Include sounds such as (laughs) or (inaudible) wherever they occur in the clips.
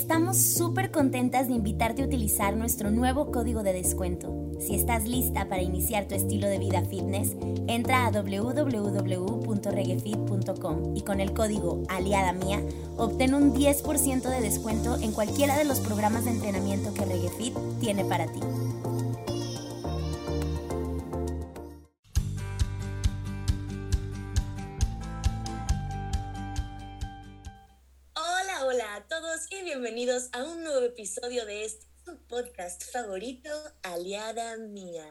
Estamos súper contentas de invitarte a utilizar nuestro nuevo código de descuento. Si estás lista para iniciar tu estilo de vida fitness, entra a www.reguefit.com y con el código Aliada Mía obtén un 10% de descuento en cualquiera de los programas de entrenamiento que Reguefit tiene para ti. Episodio de este podcast favorito, Aliada Mía.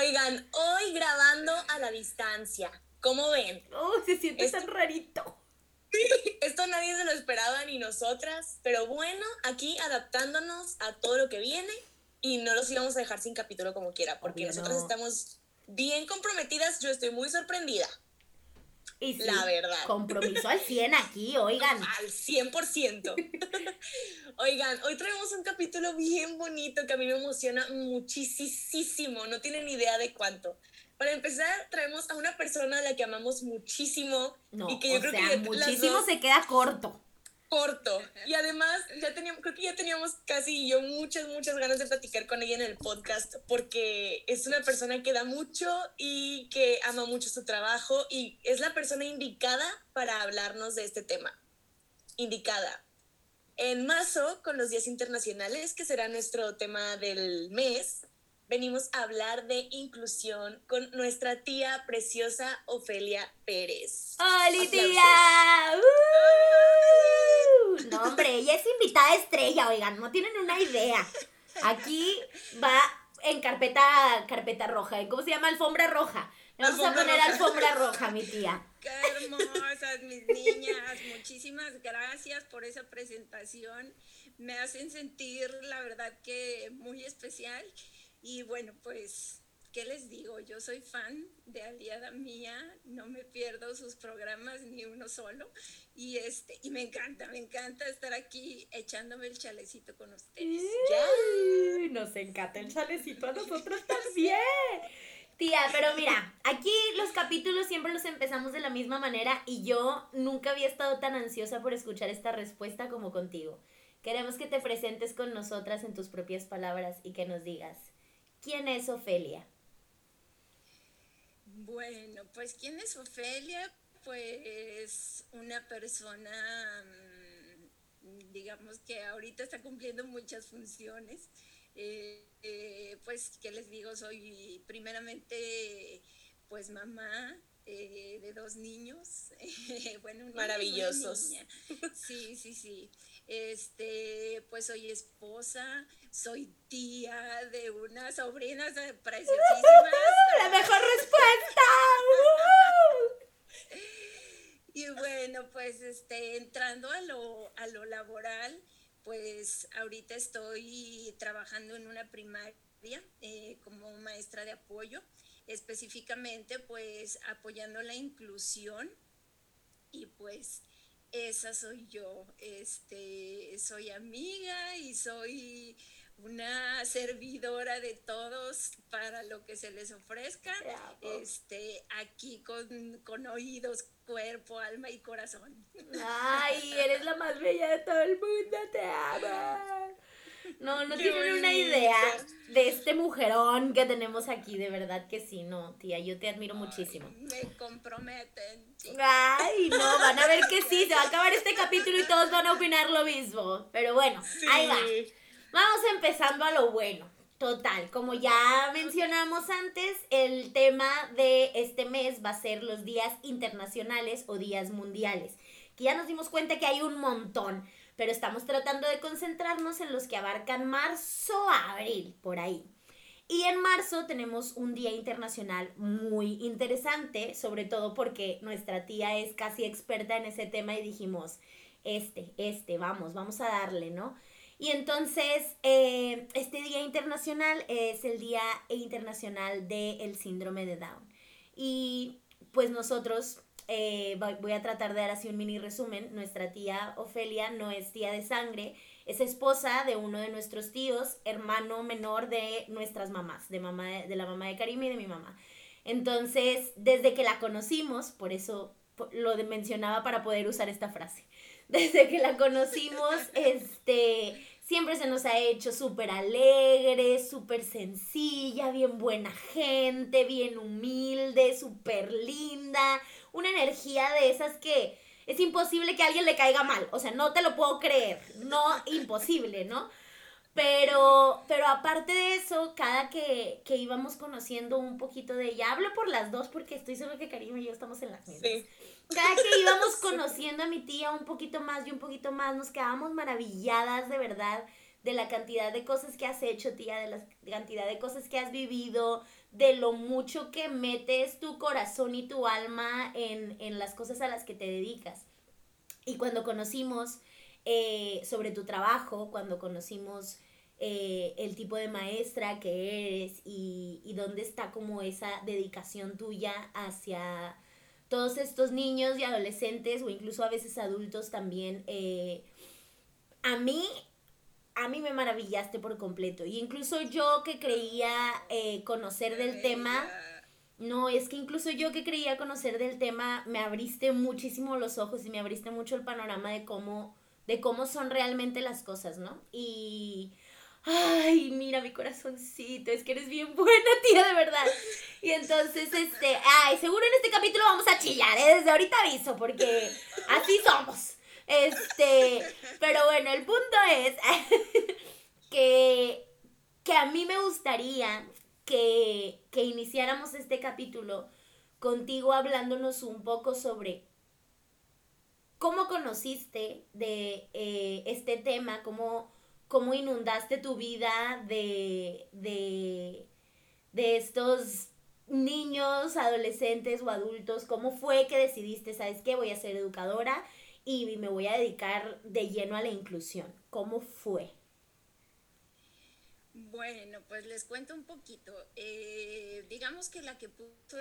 Oigan, hoy grabando a la distancia. ¿Cómo ven? Oh, se siente Esto- tan rarito. Esto nadie se lo esperaba ni nosotras, pero bueno, aquí adaptándonos a todo lo que viene y no los íbamos a dejar sin capítulo como quiera, porque Obvio nosotras no. estamos bien comprometidas. Yo estoy muy sorprendida, Y sí, La verdad. Compromiso al 100 aquí, (laughs) oigan. al (laughs) 100%. Oigan, hoy traemos un capítulo bien bonito que a mí me emociona muchísimo, no tienen idea de cuánto. Para empezar, traemos a una persona a la que amamos muchísimo No, y que yo o creo sea, que muchísimo dos- se queda corto. Corto. Y además, ya teníamos, creo que ya teníamos casi yo muchas, muchas ganas de platicar con ella en el podcast, porque es una persona que da mucho y que ama mucho su trabajo y es la persona indicada para hablarnos de este tema. Indicada. En marzo, con los días internacionales, que será nuestro tema del mes, venimos a hablar de inclusión con nuestra tía preciosa Ofelia Pérez. ¡Hola, Aplausos. tía! ¡Uh! No, hombre, ella es invitada estrella, oigan, no tienen una idea. Aquí va en carpeta, carpeta roja. ¿y ¿Cómo se llama? Alfombra roja. Le Vamos a poner roja. alfombra roja, mi tía. Qué hermosas mis niñas. Muchísimas gracias por esa presentación. Me hacen sentir, la verdad, que muy especial. Y bueno, pues, ¿qué les digo? Yo soy fan de Aliada Mía. No me pierdo sus programas ni uno solo. Y, este, y me encanta, me encanta estar aquí echándome el chalecito con ustedes. Nos encanta el chalecito a nosotros también. Tía, pero mira, aquí los capítulos siempre los empezamos de la misma manera y yo nunca había estado tan ansiosa por escuchar esta respuesta como contigo. Queremos que te presentes con nosotras en tus propias palabras y que nos digas, ¿quién es Ofelia? Bueno, pues ¿quién es Ofelia? Pues una persona, mm, digamos que ahorita está cumpliendo muchas funciones. Eh, eh, pues, ¿qué les digo? Soy primeramente, pues mamá eh, de dos niños. (laughs) bueno, un niño y una Maravillosos. niña. Sí, sí, sí. Este, pues soy esposa, soy tía de unas sobrinas preciosísimas. (laughs) ¡La mejor respuesta! Y bueno, pues este, entrando a lo, a lo laboral, pues ahorita estoy trabajando en una primaria eh, como maestra de apoyo, específicamente pues apoyando la inclusión y pues esa soy yo, este, soy amiga y soy una servidora de todos para lo que se les ofrezca, amo. este, aquí con, con oídos, cuerpo, alma y corazón. Ay, eres la más bella de todo el mundo, te amo. No, no Qué tienen una idea de este mujerón que tenemos aquí, de verdad que sí, no, tía, yo te admiro muchísimo. Me comprometen. chicos. Ay, no, van a ver que sí, se va a acabar este capítulo y todos van a opinar lo mismo. Pero bueno, ahí va. Vamos empezando a lo bueno. Total, como ya mencionamos antes, el tema de este mes va a ser los días internacionales o días mundiales, que ya nos dimos cuenta que hay un montón, pero estamos tratando de concentrarnos en los que abarcan marzo a abril, por ahí. Y en marzo tenemos un día internacional muy interesante, sobre todo porque nuestra tía es casi experta en ese tema y dijimos, este, este, vamos, vamos a darle, ¿no? Y entonces, eh, este Día Internacional es el Día Internacional del Síndrome de Down. Y pues nosotros, eh, voy a tratar de dar así un mini resumen. Nuestra tía Ofelia no es tía de sangre, es esposa de uno de nuestros tíos, hermano menor de nuestras mamás, de, mamá de, de la mamá de Karim y de mi mamá. Entonces, desde que la conocimos, por eso lo mencionaba para poder usar esta frase. (laughs) Desde que la conocimos, este, siempre se nos ha hecho súper alegre, súper sencilla, bien buena gente, bien humilde, súper linda, una energía de esas que es imposible que a alguien le caiga mal, o sea, no te lo puedo creer, no, imposible, ¿no? Pero, pero aparte de eso, cada que, íbamos conociendo un poquito de ella, hablo por las dos porque estoy segura que Karim y yo estamos en las mismas. Cada que íbamos (laughs) conociendo a mi tía un poquito más y un poquito más, nos quedábamos maravilladas de verdad de la cantidad de cosas que has hecho, tía, de la cantidad de cosas que has vivido, de lo mucho que metes tu corazón y tu alma en, en las cosas a las que te dedicas. Y cuando conocimos eh, sobre tu trabajo, cuando conocimos eh, el tipo de maestra que eres y, y dónde está como esa dedicación tuya hacia todos estos niños y adolescentes o incluso a veces adultos también. Eh, a mí, a mí me maravillaste por completo. Y incluso yo que creía eh, conocer del tema, no, es que incluso yo que creía conocer del tema, me abriste muchísimo los ojos y me abriste mucho el panorama de cómo, de cómo son realmente las cosas, ¿no? Y ay, mira mi corazoncito, es que eres bien buena, (laughs) tía, de verdad. Y entonces, este, ay, seguro en este capítulo vamos a chillar, ¿eh? Desde ahorita aviso, porque así somos. Este, pero bueno, el punto es (laughs) que, que a mí me gustaría que, que iniciáramos este capítulo contigo hablándonos un poco sobre cómo conociste de eh, este tema, cómo cómo inundaste tu vida de, de, de estos niños, adolescentes o adultos, cómo fue que decidiste, sabes qué, voy a ser educadora y me voy a dedicar de lleno a la inclusión. ¿Cómo fue? Bueno, pues les cuento un poquito. Eh, digamos que la que puso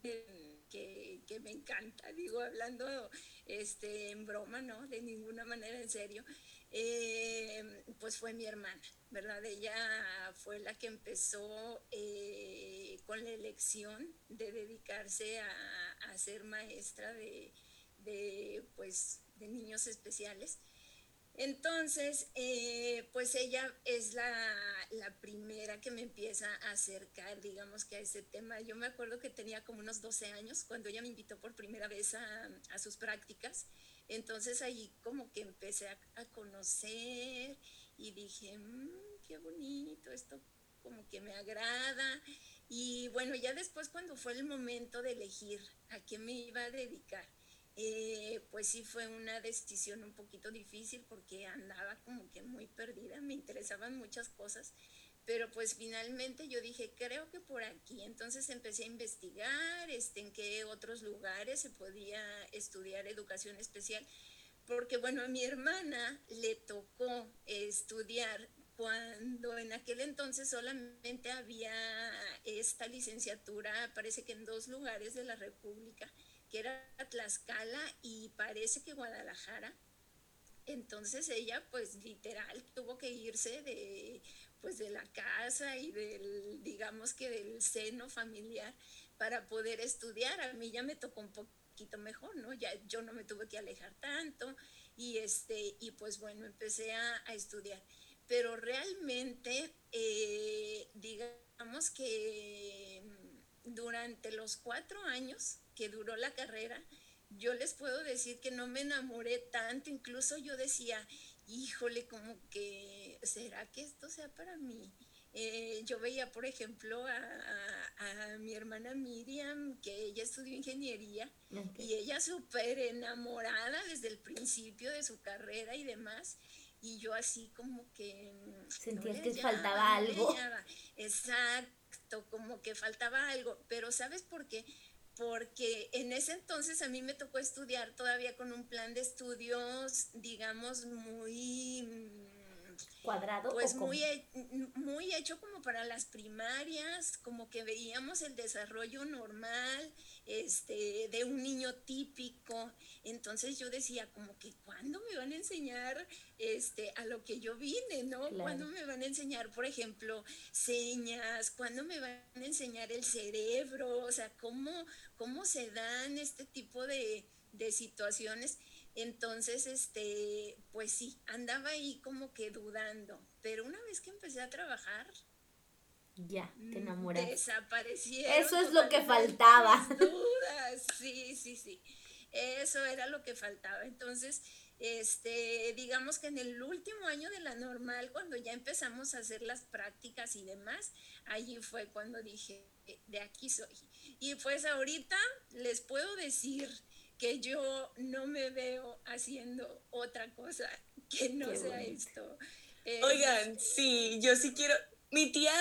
que, que, me encanta, digo, hablando este, en broma, ¿no? De ninguna manera en serio, eh, pues fue mi hermana, ¿verdad? Ella fue la que empezó eh, con la elección de dedicarse a, ser maestra de, pues, de niños especiales. Entonces, eh, pues ella es la, primera que me empieza a acercar, digamos que a ese tema. Yo me acuerdo que tenía como unos 12 años cuando ella me invitó por primera vez a, sus prácticas. Entonces ahí como que empecé a, conocer y dije, mm, qué bonito, esto como que me agrada. Y bueno, ya después cuando fue el momento de elegir a qué me iba a dedicar, eh, pues sí fue una decisión un poquito difícil porque andaba como que muy perdida, me interesaban muchas cosas, pero pues finalmente yo dije, creo que por aquí, entonces empecé a investigar este, en qué otros lugares se podía estudiar educación especial, porque bueno, a mi hermana le tocó estudiar cuando en aquel entonces solamente había esta licenciatura, parece que en dos lugares de la República, que era Tlaxcala y parece que Guadalajara. Entonces ella pues literal tuvo que irse de pues de la casa y del digamos que del seno familiar para poder estudiar. A mí ya me tocó un poquito mejor, ¿no? Ya yo no me tuve que alejar tanto y este y pues bueno, empecé a, estudiar. Pero realmente eh, digamos que durante los cuatro años que duró la carrera, yo les puedo decir que no me enamoré tanto, incluso yo decía, híjole, como que, ¿será que esto sea para mí? Eh, yo veía, por ejemplo, a, mi hermana Miriam, que ella estudió ingeniería, y ella súper enamorada desde el principio de su carrera y demás, y yo así como que... Sentías que faltaba algo. Exacto, como que faltaba algo, pero ¿sabes por qué? Porque en ese entonces a mí me tocó estudiar todavía con un plan de estudios, digamos, muy cuadrado. Pues muy, muy hecho como para las primarias, como que veíamos el desarrollo normal este, de un niño típico. Entonces yo decía, como que ¿cuándo me van a enseñar este, a lo que yo vine, ¿no? ¿Cuándo me van a enseñar, por ejemplo, señas? ¿Cuándo me van a enseñar el cerebro? O sea, ¿cómo, cómo se dan este tipo de, de situaciones? Entonces, este, pues sí, andaba ahí como que dudando, pero una vez que empecé a trabajar, ya, te mm, enamoraste. Desaparecieron. Eso es lo que faltaba. Dudas, sí, sí, sí. Eso era lo que faltaba. Entonces, este, digamos que en el último año de la normal, cuando ya empezamos a hacer las prácticas y demás, allí fue cuando dije, de aquí soy. Y pues ahorita les puedo decir que yo no me veo haciendo otra cosa que no sea esto. Oigan, sí, yo sí quiero. Mi tía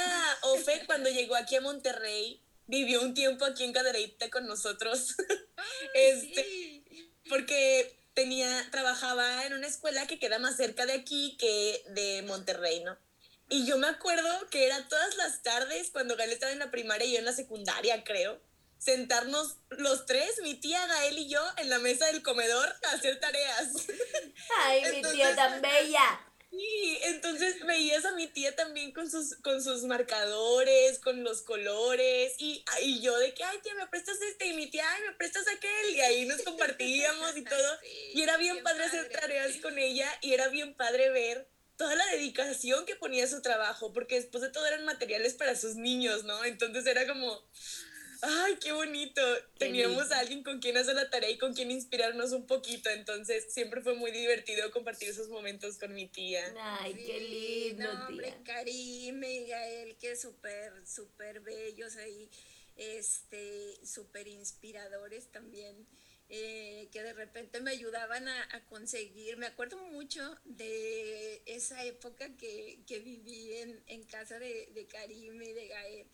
Ofe, cuando llegó aquí a Monterrey, vivió un tiempo aquí en Cadereyta con nosotros. (laughs) este, Porque tenía, trabajaba en una escuela que queda más cerca de aquí que de Monterrey, ¿no? Y yo me acuerdo que era todas las tardes cuando Gael estaba en la primaria y yo en la secundaria, creo sentarnos los tres, mi tía Gael y yo, en la mesa del comedor a hacer tareas. (laughs) Ay, mi tía tan bella. Sí, entonces veías a mi tía también con sus, con sus marcadores, con los colores, y, y yo de que, ay, tía, me prestas este, y mi tía, ay, me prestas aquel, y ahí nos compartíamos y todo. (laughs) y era bien, padre, hacer tareas con ella, y era bien padre ver toda la dedicación que ponía a su trabajo, porque después de todo eran materiales para sus niños, ¿no? Entonces era como, ay, qué bonito. Teníamos a alguien con quien hacer la tarea y con quien inspirarnos un poquito, entonces siempre fue muy divertido compartir esos momentos con mi tía. Ay, qué lindo, no, hombre, Karim y Gael, que súper, súper bellos ahí, este, súper inspiradores también. Eh, que de repente me ayudaban a, conseguir, me acuerdo mucho de esa época que, que viví en, en casa de, de Karim y de Gael,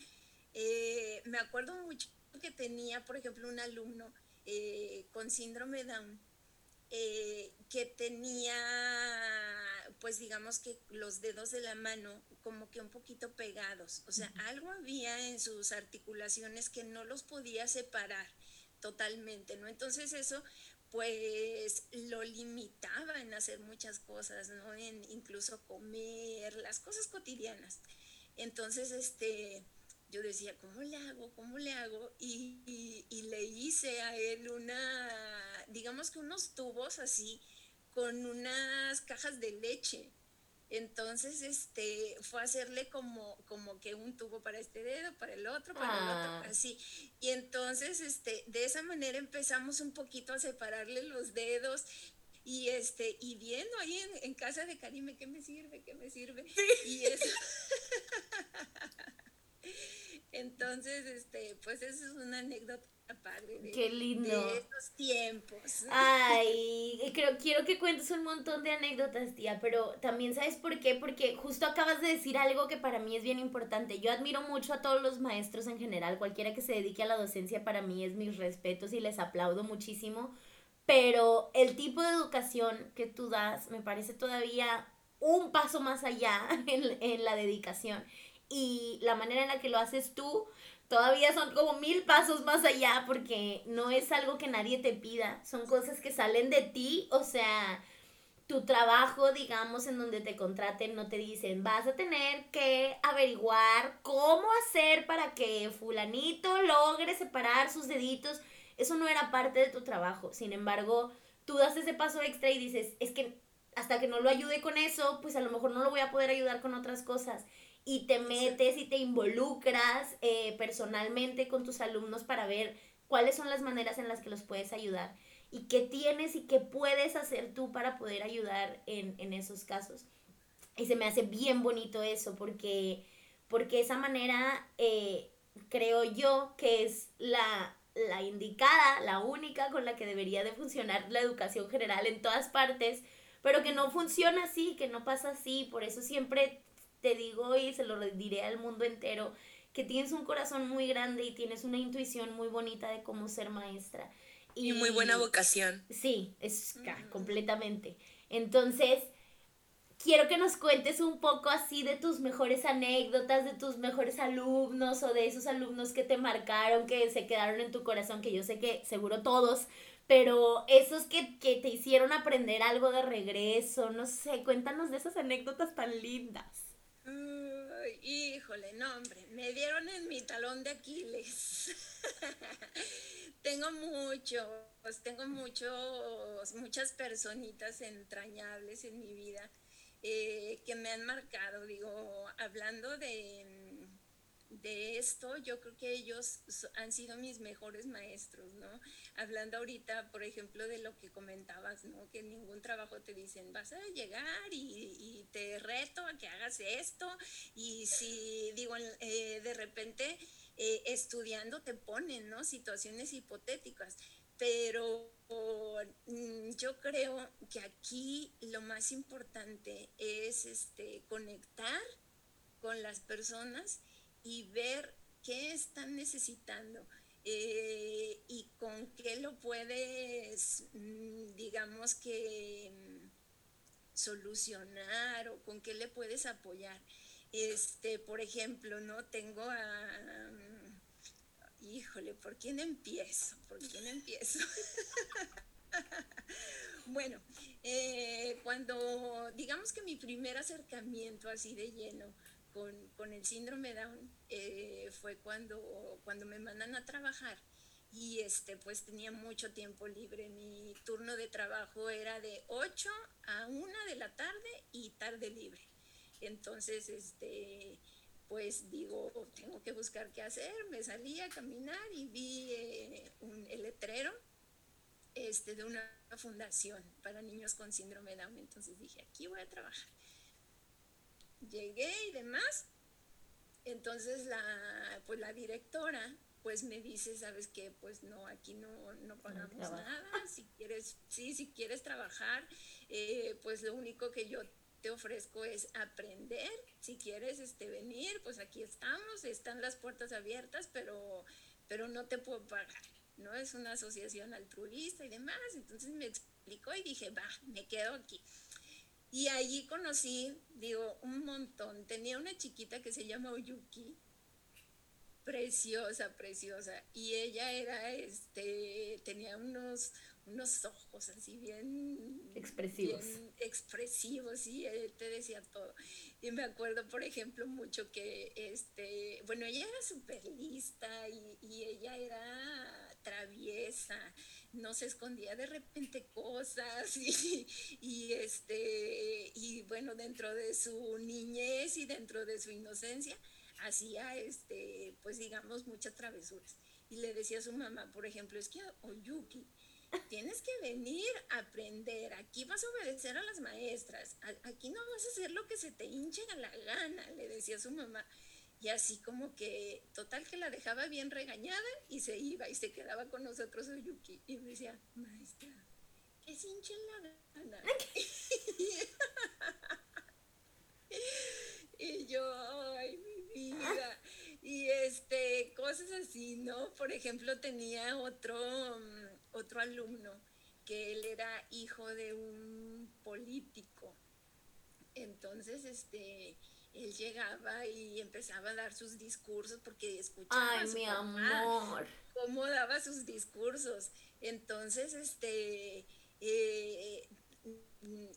eh, me acuerdo mucho que tenía, por ejemplo, un alumno eh, con síndrome Down eh, que tenía, pues digamos que los dedos de la mano como que un poquito pegados, o sea, algo había en sus articulaciones que no los podía separar totalmente, ¿no? Entonces eso pues lo limitaba en hacer muchas cosas, ¿no? En incluso comer, las cosas cotidianas. Entonces, este, yo decía, ¿cómo le hago? ¿Cómo le hago? Y, le hice a él una, digamos que unos tubos así, con unas cajas de leche. Entonces, este, fue hacerle como, como que un tubo para este dedo, para el otro, para el otro, ah. así. Y entonces, este, de esa manera empezamos un poquito a separarle los dedos y este, y viendo ahí en, en casa de Karime, ¿qué me sirve? ¿Qué me sirve? Y eso. (laughs) Entonces, este, pues eso es una anécdota padre de, Qué lindo. de estos tiempos. Ay, (laughs) creo, quiero que cuentes un montón de anécdotas, tía, pero también sabes por qué, porque justo acabas de decir algo que para mí es bien importante. Yo admiro mucho a todos los maestros en general, cualquiera que se dedique a la docencia para mí es mis respetos y les aplaudo muchísimo, pero el tipo de educación que tú das me parece todavía un paso más allá (laughs) en, en la dedicación y la manera en la que lo haces tú todavía son como mil pasos más allá porque no es algo que nadie te pida, son cosas que salen de ti, o sea, tu trabajo, digamos, en donde te contraten, no te dicen, vas a tener que averiguar cómo hacer para que fulanito logre separar sus deditos, eso no era parte de tu trabajo, sin embargo, tú das ese paso extra y dices, es que hasta que no lo ayude con eso, pues a lo mejor no lo voy a poder ayudar con otras cosas y te metes y te involucras eh, personalmente con tus alumnos para ver cuáles son las maneras en las que los puedes ayudar y qué tienes y qué puedes hacer tú para poder ayudar en, esos casos. Y se me hace bien bonito eso porque, porque esa manera eh, creo yo que es la, la indicada, la única con la que debería de funcionar la educación general en todas partes, pero que no funciona así, que no pasa así, por eso siempre te digo y se lo diré al mundo entero, que tienes un corazón muy grande y tienes una intuición muy bonita de cómo ser maestra. Y, muy buena vocación. Sí, es completamente. Entonces, quiero que nos cuentes un poco así de tus mejores anécdotas, de tus mejores alumnos o de esos alumnos que te marcaron, que se quedaron en tu corazón, que yo sé que seguro todos, pero esos que, que te hicieron aprender algo de regreso, no sé, cuéntanos de esas anécdotas tan lindas híjole, no, hombre, me dieron en mi talón de Aquiles. (laughs) tengo muchos, tengo muchos, muchas personitas entrañables en mi vida eh, que me han marcado. Digo, hablando de de esto, yo creo que ellos han sido mis mejores maestros, ¿no? Hablando ahorita, por ejemplo, de lo que comentabas, ¿no? Que en ningún trabajo te dicen, vas a llegar y, te reto a que hagas esto, y si, digo, eh, de repente eh, estudiando te ponen, ¿no? Situaciones hipotéticas, pero mm, yo creo que aquí lo más importante es este, conectar con las personas y ver qué están necesitando eh, y con qué lo puedes, mm, digamos que, mm, solucionar o con qué le puedes apoyar. Este, por ejemplo, ¿no? Tengo a... Mm, híjole, ¿por quién empiezo? ¿Por quién empiezo? (laughs) bueno, eh, cuando, digamos que mi primer acercamiento así de lleno con, el síndrome Down eh, fue cuando, cuando me mandan a trabajar y este pues tenía mucho tiempo libre. Mi turno de trabajo era de 8 a 1 de la tarde y tarde libre. Entonces, este pues digo, tengo que buscar qué hacer. Me salí a caminar y vi eh, un, letrero este, de una fundación para niños con síndrome Down. Entonces dije, aquí voy a trabajar llegué y demás. Entonces la, pues la directora pues me dice, ¿sabes qué? Pues no, aquí no, no pagamos nada. Si quieres, sí, si quieres trabajar, eh, pues lo único que yo te ofrezco es aprender. Si quieres este, venir, pues aquí estamos, están las puertas abiertas, pero, pero no te puedo pagar. ¿no? Es una asociación altruista y demás. Entonces me explicó y dije, va, me quedo aquí. Y allí conocí, digo, un montón. Tenía una chiquita que se llama Oyuki, preciosa, preciosa. Y ella era, este, tenía unos, unos ojos así bien expresivos. expresivos, y él te decía todo. Y me acuerdo, por ejemplo, mucho que, este, bueno, ella era súper lista y, y ella era traviesa no se escondía de repente cosas (laughs) y, este y bueno dentro de su niñez y dentro de su inocencia hacía este pues digamos muchas travesuras. Y le decía a su mamá por ejemplo es que Oyuki tienes que venir a aprender. Aquí vas a obedecer a las maestras. Aquí no vas a hacer lo que se te hinche a la gana le decía a su mamá y así como que, total que la dejaba bien regañada y se iba y se quedaba con nosotros Oyuki. Y me decía, maestra, que se la gana. (laughs) y yo, ay, mi vida. Y este, cosas así, ¿no? Por ejemplo, tenía otro, mm, otro alumno que él era hijo de un político. Entonces, este, él llegaba y empezaba a dar sus discursos porque escuchaba Ay, mi amor. cómo daba sus discursos. Entonces, este, eh,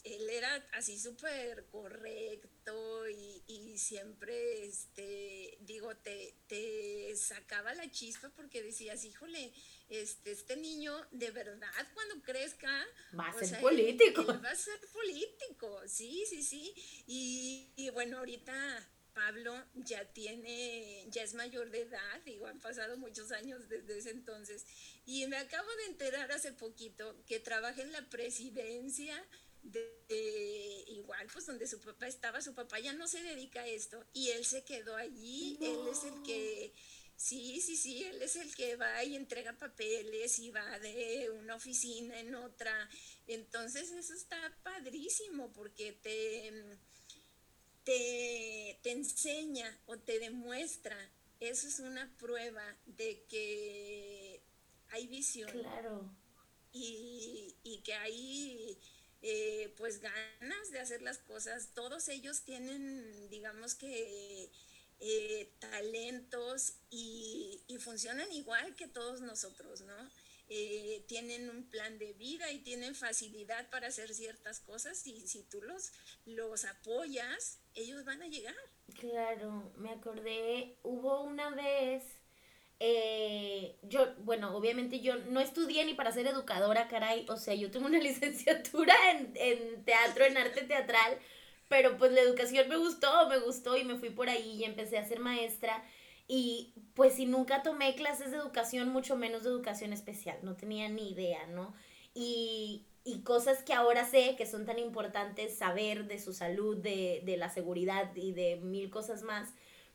él era así súper correcto y, y, siempre, este, digo, te, te sacaba la chispa porque decías, híjole, este, este niño de verdad cuando crezca va a ser político. va a ser político, sí, sí, sí. Y, bueno, ahorita Pablo ya tiene, ya es mayor de edad, digo, han pasado muchos años desde ese entonces. Y me acabo de enterar hace poquito que trabaja en la presidencia de, igual, pues donde su papá estaba, su papá ya no se dedica a esto y él se quedó allí, él es el que Sí, sí, sí, él es el que va y entrega papeles y va de una oficina en otra. Entonces eso está padrísimo porque te, te, te enseña o te demuestra. Eso es una prueba de que hay visión. Claro. Y, y que hay eh, pues ganas de hacer las cosas. Todos ellos tienen, digamos que, eh, talentos y, funcionan igual que todos nosotros, ¿no? Eh, tienen un plan de vida y tienen facilidad para hacer ciertas cosas y si tú los, los apoyas, ellos van a llegar. Claro, me acordé, hubo una vez eh, yo, bueno, obviamente yo no estudié ni para ser educadora, caray, o sea, yo tengo una (laughs) licenciatura en, en teatro, en arte teatral, pero pues la educación me gustó, me gustó y me fui por ahí y empecé a ser maestra. Y pues si nunca tomé clases de educación, mucho menos de educación especial, no tenía ni idea, ¿no? Y, y cosas que ahora sé que son tan importantes saber de su salud, de, de la seguridad y de mil cosas más,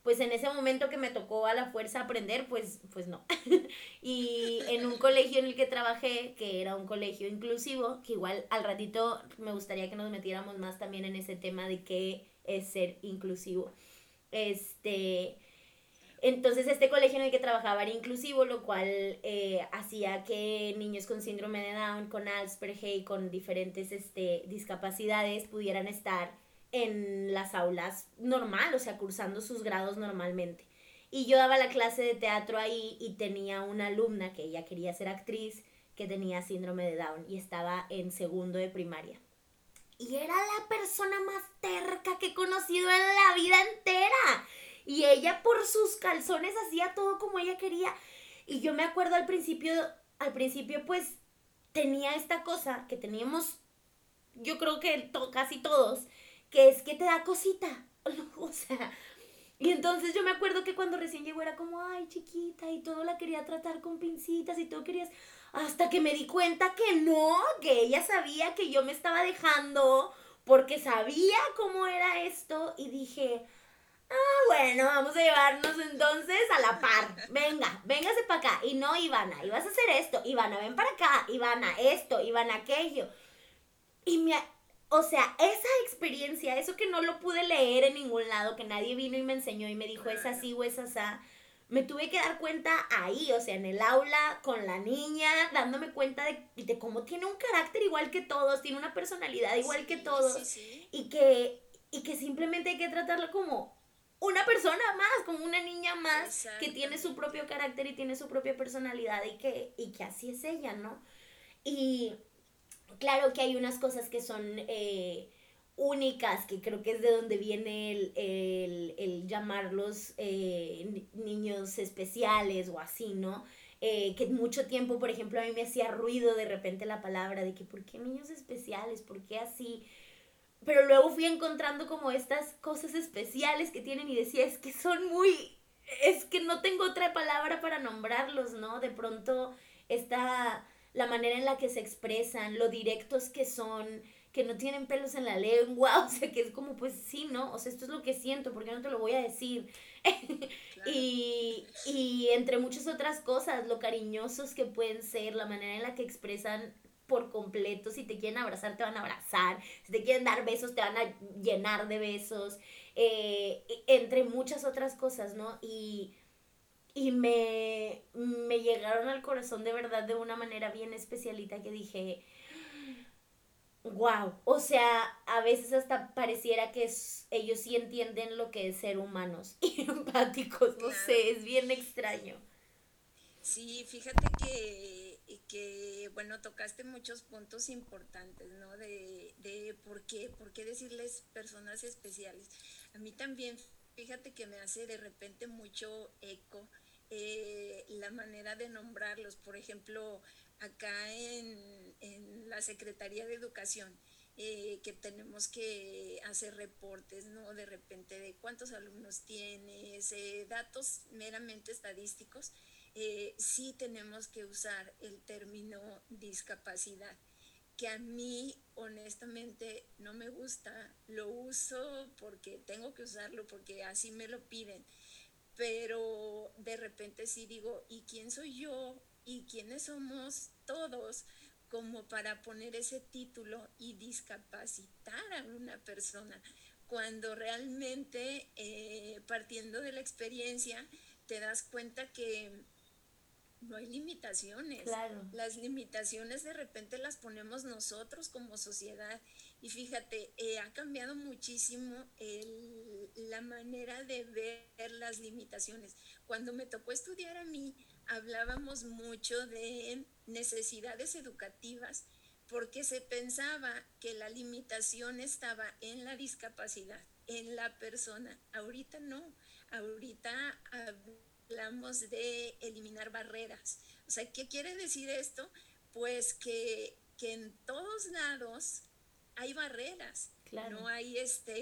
pues en ese momento que me tocó a la fuerza aprender, pues, pues no. (laughs) y en un colegio en el que trabajé, que era un colegio inclusivo, que igual al ratito me gustaría que nos metiéramos más también en ese tema de qué es ser inclusivo. Este, entonces este colegio en el que trabajaba era inclusivo, lo cual eh, hacía que niños con síndrome de Down, con Asperger y con diferentes este, discapacidades pudieran estar en las aulas normal, o sea, cursando sus grados normalmente. Y yo daba la clase de teatro ahí y tenía una alumna que ella quería ser actriz, que tenía síndrome de Down y estaba en segundo de primaria. Y era la persona más terca que he conocido en la vida entera. Y ella por sus calzones hacía todo como ella quería. Y yo me acuerdo al principio, al principio pues tenía esta cosa que teníamos, yo creo que casi todos, que es que te da cosita. (laughs) O sea, y entonces yo me acuerdo que cuando recién llegó era como, ay, chiquita, y todo la quería tratar con pincitas y todo querías, hasta que me di cuenta que no, que ella sabía que yo me estaba dejando porque sabía cómo era esto y dije, ah, bueno, vamos a llevarnos entonces a la par. Venga, véngase para acá. Y no, Ivana, ibas a hacer esto. Ivana, ven para acá. Ivana, esto. Ivana, aquello. Y me, o sea, esa experiencia, eso que no lo pude leer en ningún lado, que nadie vino y me enseñó y me dijo es así o es así, me tuve que dar cuenta ahí, o sea, en el aula, con la niña, dándome cuenta de, de cómo tiene un carácter igual que todos, tiene una personalidad igual que todos, y que y que simplemente hay que tratarlo como una persona más, como una niña más que tiene su propio carácter y tiene su propia personalidad y que, y que así es ella, ¿no? Y, claro que hay unas cosas que son eh, únicas, que creo que es de donde viene el, llamarlos eh, niños especiales o así, ¿no? Eh, que mucho tiempo, por ejemplo, a mí me hacía ruido de repente la palabra de que, ¿por qué niños especiales? ¿Por qué así? Pero luego fui encontrando como estas cosas especiales que tienen y decía, es que son muy, es que no tengo otra palabra para nombrarlos, ¿no? De pronto esta la manera en la que se expresan, lo directos que son, que no tienen pelos en la lengua, (laughs) o sea, que es como, pues sí, ¿no? O sea, esto es lo que siento, porque no te lo voy a decir? (laughs) y, y entre muchas otras cosas, lo cariñosos que pueden ser, la manera en la que expresan por completo, si te quieren abrazar, te van a abrazar, si te quieren dar besos, te van a llenar de besos, eh, entre muchas otras cosas, ¿no? Y y me, me llegaron al corazón de verdad de una manera bien especialita que dije, wow, o sea, a veces hasta pareciera que ellos sí entienden lo que es ser humanos (laughs) y empáticos, no sé, es bien extraño. Sí, fíjate que, que, bueno, tocaste muchos puntos importantes, ¿no? De, de por qué, por qué decirles personas especiales. A mí también, fíjate que me hace de repente mucho eco eh, la manera de nombrarlos. Por ejemplo, acá en, la Secretaría de Educación, eh, que tenemos que hacer reportes, ¿no? De repente de cuántos alumnos tienes, eh, datos meramente estadísticos, sí tenemos que usar el término discapacidad, que a mí honestamente no me gusta, lo uso porque tengo que usarlo, porque así me lo piden pero de repente sí digo, ¿y quién soy yo? ¿Y quiénes somos todos? como para poner ese título y discapacitar a una persona, cuando realmente eh, partiendo de la experiencia te das cuenta que no hay limitaciones. Claro. Las limitaciones de repente las ponemos nosotros como sociedad. Y fíjate, eh, ha cambiado muchísimo la manera de ver las limitaciones. Cuando me tocó estudiar a mí, hablábamos mucho de necesidades educativas porque se pensaba que la limitación estaba en la discapacidad, en la persona. Ahorita no, ahorita hablamos de eliminar barreras. O sea, ¿qué quiere decir esto? Pues que, en todos lados hay barreras, no hay este,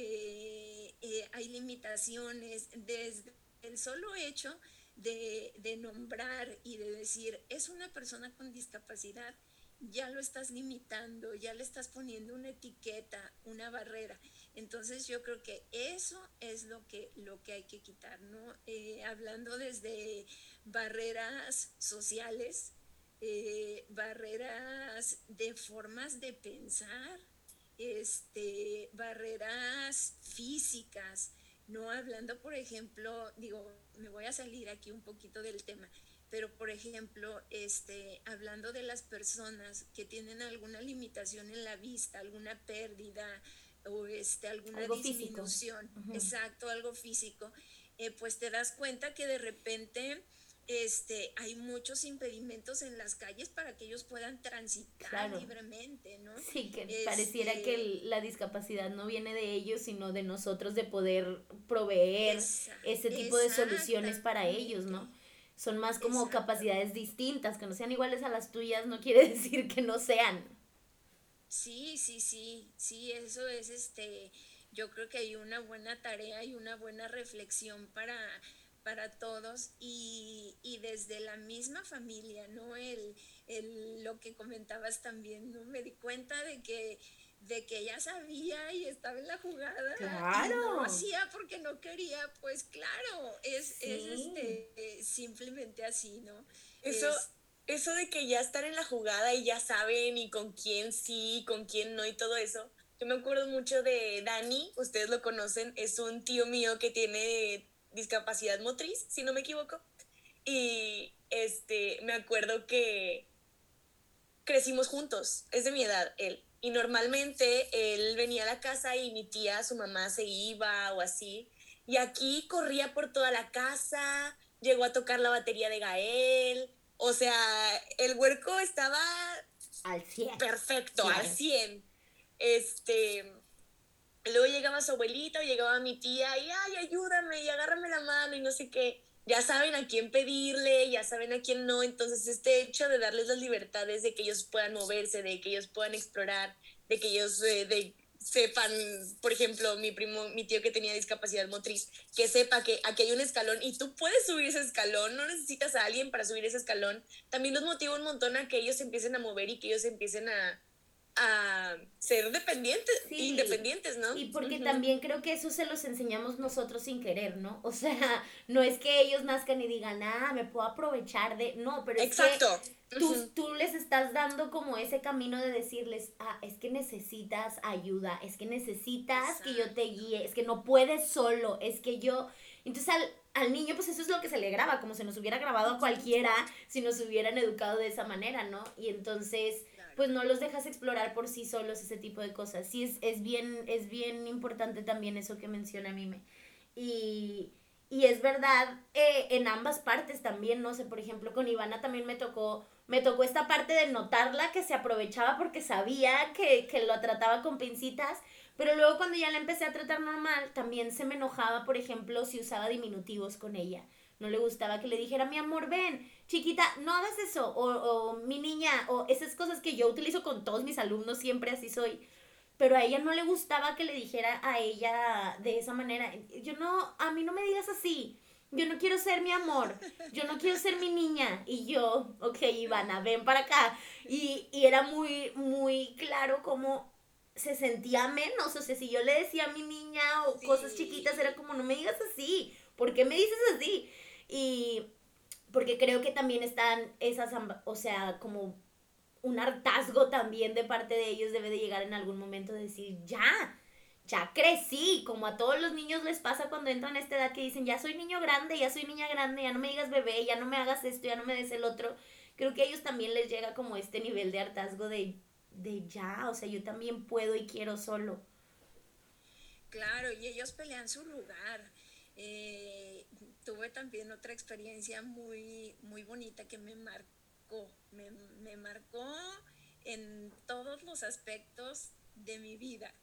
eh, hay limitaciones desde el solo hecho de, nombrar y de decir es una persona con discapacidad, ya lo estás limitando, ya le estás poniendo una etiqueta, una barrera. Entonces yo creo que eso es lo que, lo que hay que quitar, ¿no? Eh, hablando desde barreras sociales, eh, barreras de formas de pensar, este, barreras físicas, no hablando, por ejemplo, digo, me voy a salir aquí un poquito del tema, pero por ejemplo, este, hablando de las personas que tienen alguna limitación en la vista, alguna pérdida, o este, alguna disminución, exacto, algo físico, eh, pues te das cuenta que de repente este, hay muchos impedimentos en las calles para que ellos puedan transitar libremente, ¿no? Sí, que pareciera que este la discapacidad no viene de ellos, sino de nosotros de poder proveer ese tipo de soluciones para ellos, ¿no? Son más como capacidades distintas, que no sean iguales a las tuyas, no quiere (laughs) decir que no sean. Sí, sí, sí, sí, eso es este, yo creo que hay una buena tarea y una buena reflexión para, para todos y, y desde la misma familia, ¿no? El, el, lo que comentabas también, ¿no? Me di cuenta de que de que ella sabía y estaba en la jugada claro. y no hacía porque no quería, pues claro, es, es este, simplemente así, ¿no? Eso, eso de que ya están en la jugada y ya saben y con quién sí, con quién no y todo eso. Yo me acuerdo mucho de Dani, ustedes lo conocen, es un tío mío que tiene discapacidad motriz, si no me equivoco. Y este, me acuerdo que crecimos juntos, es de mi edad él. Y normalmente él venía a la casa y mi tía, su mamá se iba o así. Y aquí corría por toda la casa, llegó a tocar la batería de Gael, o sea, el huerco estaba al 100. Perfecto, al 100. Este, luego llegaba su abuelita o llegaba mi tía y, ay, ayúdame y agárrame la mano y no sé qué. Ya saben a quién pedirle, ya saben a quién no. Entonces, este hecho de darles las libertades de que ellos puedan moverse, de que ellos puedan explorar, de que ellos, eh, de sepan, por ejemplo, mi primo, mi tío que tenía discapacidad motriz, que sepa que aquí hay un escalón y tú puedes subir ese escalón, no necesitas a alguien para subir ese escalón, también los motiva un montón a que ellos se empiecen a mover y que ellos empiecen a, a ser dependientes, independientes, ¿no? Y porque también creo que eso se los enseñamos nosotros sin querer, ¿no? O sea, no es que ellos nazcan y digan, ah, me puedo aprovechar de, no, pero es Exacto. que tú, tú les estás dando como ese camino de decirles, ah, es que necesitas ayuda, es que necesitas que yo te guíe, es que no puedes solo, es que yo, entonces al, al niño, pues eso es lo que se le graba, como se nos hubiera grabado a cualquiera si nos hubieran educado de esa manera, ¿no? Y entonces pues no los dejas explorar por sí solos ese tipo de cosas. Sí, es, es, bien, es bien importante también eso que menciona Mime. Y, y es verdad, eh, en ambas partes también, no sé, por ejemplo, con Ivana también me tocó, me tocó esta parte de notarla que se aprovechaba porque sabía que, que lo trataba con pincitas, pero luego cuando ya la empecé a tratar normal, también se me enojaba, por ejemplo, si usaba diminutivos con ella. No le gustaba que le dijera, mi amor, ven, chiquita, no hagas eso, o, mi niña, o esas cosas que yo utilizo con todos mis alumnos, siempre así soy. Pero a ella no le gustaba que le dijera a ella de esa manera. Yo no, a mí no me digas así. Yo no quiero ser mi amor. Yo no quiero ser mi niña. Y yo, ok, Ivana, ven para acá. Y, y era muy, muy claro cómo se sentía menos. O sea, si yo le decía a mi niña o cosas chiquitas, era como, no me digas así. ¿Por qué me dices así? Y porque creo que también están esas, o sea, como un hartazgo también de parte de ellos debe de llegar en algún momento de decir, ya, ya crecí, como a todos los niños les pasa cuando entran a esta edad que dicen, ya soy niño grande, ya soy niña grande, ya no me digas bebé, ya no me hagas esto, ya no me des el otro. Creo que a ellos también les llega como este nivel de hartazgo de, de ya, o sea, yo también puedo y quiero solo. Claro, y ellos pelean su lugar. Eh, tuve también otra experiencia muy, muy bonita que me marcó, me, marcó en todos los aspectos de mi vida.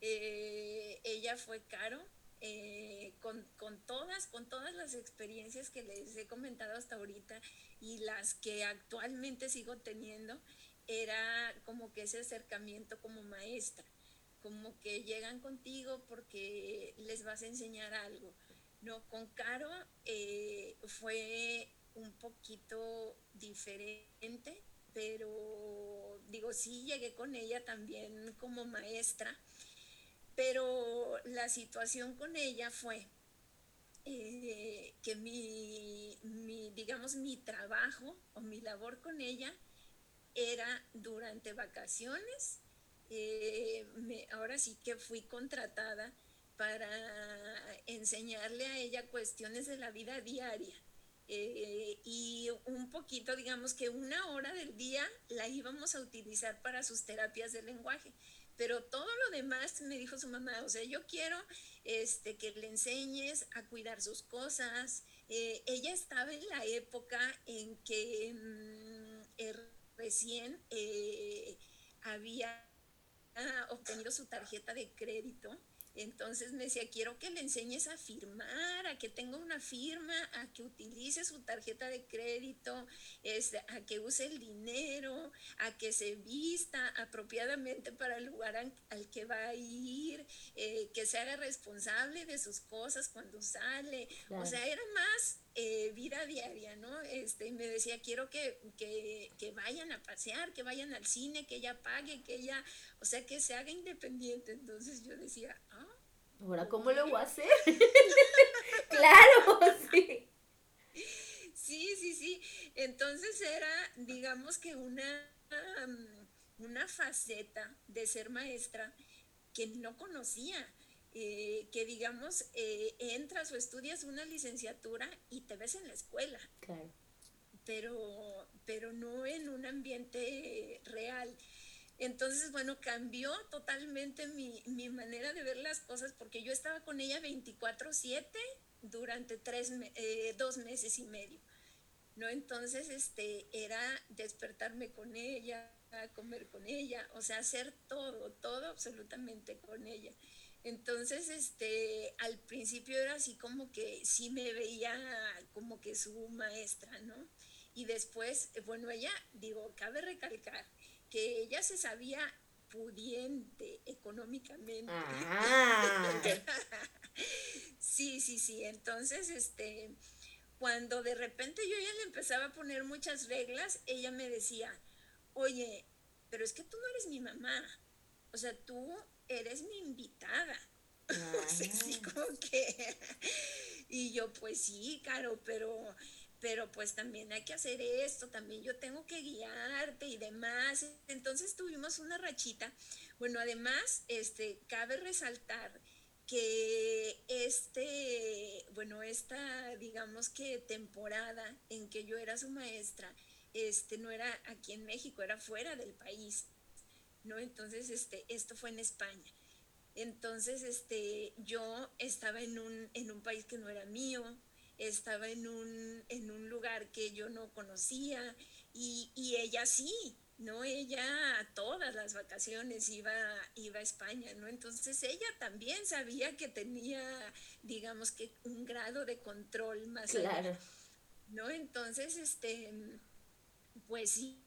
Eh, ella fue Caro, eh, con, con, todas, con todas las experiencias que les he comentado hasta ahorita y las que actualmente sigo teniendo, era como que ese acercamiento como maestra, como que llegan contigo porque les vas a enseñar algo. No, con Caro eh, fue un poquito diferente, pero digo, sí llegué con ella también como maestra pero la situación con ella fue eh, que mi, digamos, mi trabajo o mi labor con ella era durante vacaciones. Eh, ahora sí que fui contratada para enseñarle a ella cuestiones de la vida diaria. Eh, y un poquito, digamos que una hora del día la íbamos a utilizar para sus terapias de lenguaje pero todo lo demás me dijo su mamá, o sea, yo quiero este, que le enseñes a cuidar sus cosas. Eh, ella estaba en la época en que mm, er, recién eh, había obtenido su tarjeta de crédito entonces me decía, quiero que le enseñes a firmar, a que tenga una firma, a que utilice su tarjeta de crédito, este, a que use el dinero, a que se vista apropiadamente para el lugar al, que va a ir, eh, que se haga responsable de sus cosas cuando sale. O sea, era más eh, vida diaria, ¿no? Este, me decía, quiero que, que, que, vayan a pasear, que vayan al cine, que ella pague, que ella, o sea, que se haga independiente. Entonces yo decía, ah. Ahora, ¿cómo lo voy a hacer? (laughs) claro, sí. Sí, sí, sí. Entonces era, digamos que una, una faceta de ser maestra que no conocía eh, que digamos, eh, entras o estudias una licenciatura y te ves en la escuela. Claro. Pero, pero no en un ambiente real. Entonces, bueno, cambió totalmente mi, mi manera de ver las cosas porque yo estaba con ella 24/7 durante tres, eh, dos meses y medio. ¿no? Entonces, este, era despertarme con ella, comer con ella, o sea, hacer todo, todo absolutamente con ella. Entonces, este, al principio era así como que sí me veía como que su maestra, ¿no? Y después, bueno, ella, digo, cabe recalcar que ella se sabía pudiente económicamente. Ah. (laughs) sí, sí, sí. Entonces, este, cuando de repente yo ya le empezaba a poner muchas reglas, ella me decía, oye, pero es que tú no eres mi mamá. O sea, tú eres mi invitada. (laughs) Así como que, y yo, pues sí, Caro, pero, pero pues también hay que hacer esto, también yo tengo que guiarte y demás. Entonces tuvimos una rachita. Bueno, además, este, cabe resaltar que este, bueno, esta, digamos que temporada en que yo era su maestra, este, no era aquí en México, era fuera del país. ¿No? Entonces, este, esto fue en España. Entonces, este, yo estaba en un, en un país que no era mío, estaba en un, en un lugar que yo no conocía y, y ella sí, ¿no? Ella a todas las vacaciones iba, iba a España, ¿no? Entonces ella también sabía que tenía, digamos que un grado de control más claro. ¿no? Entonces, este, pues sí,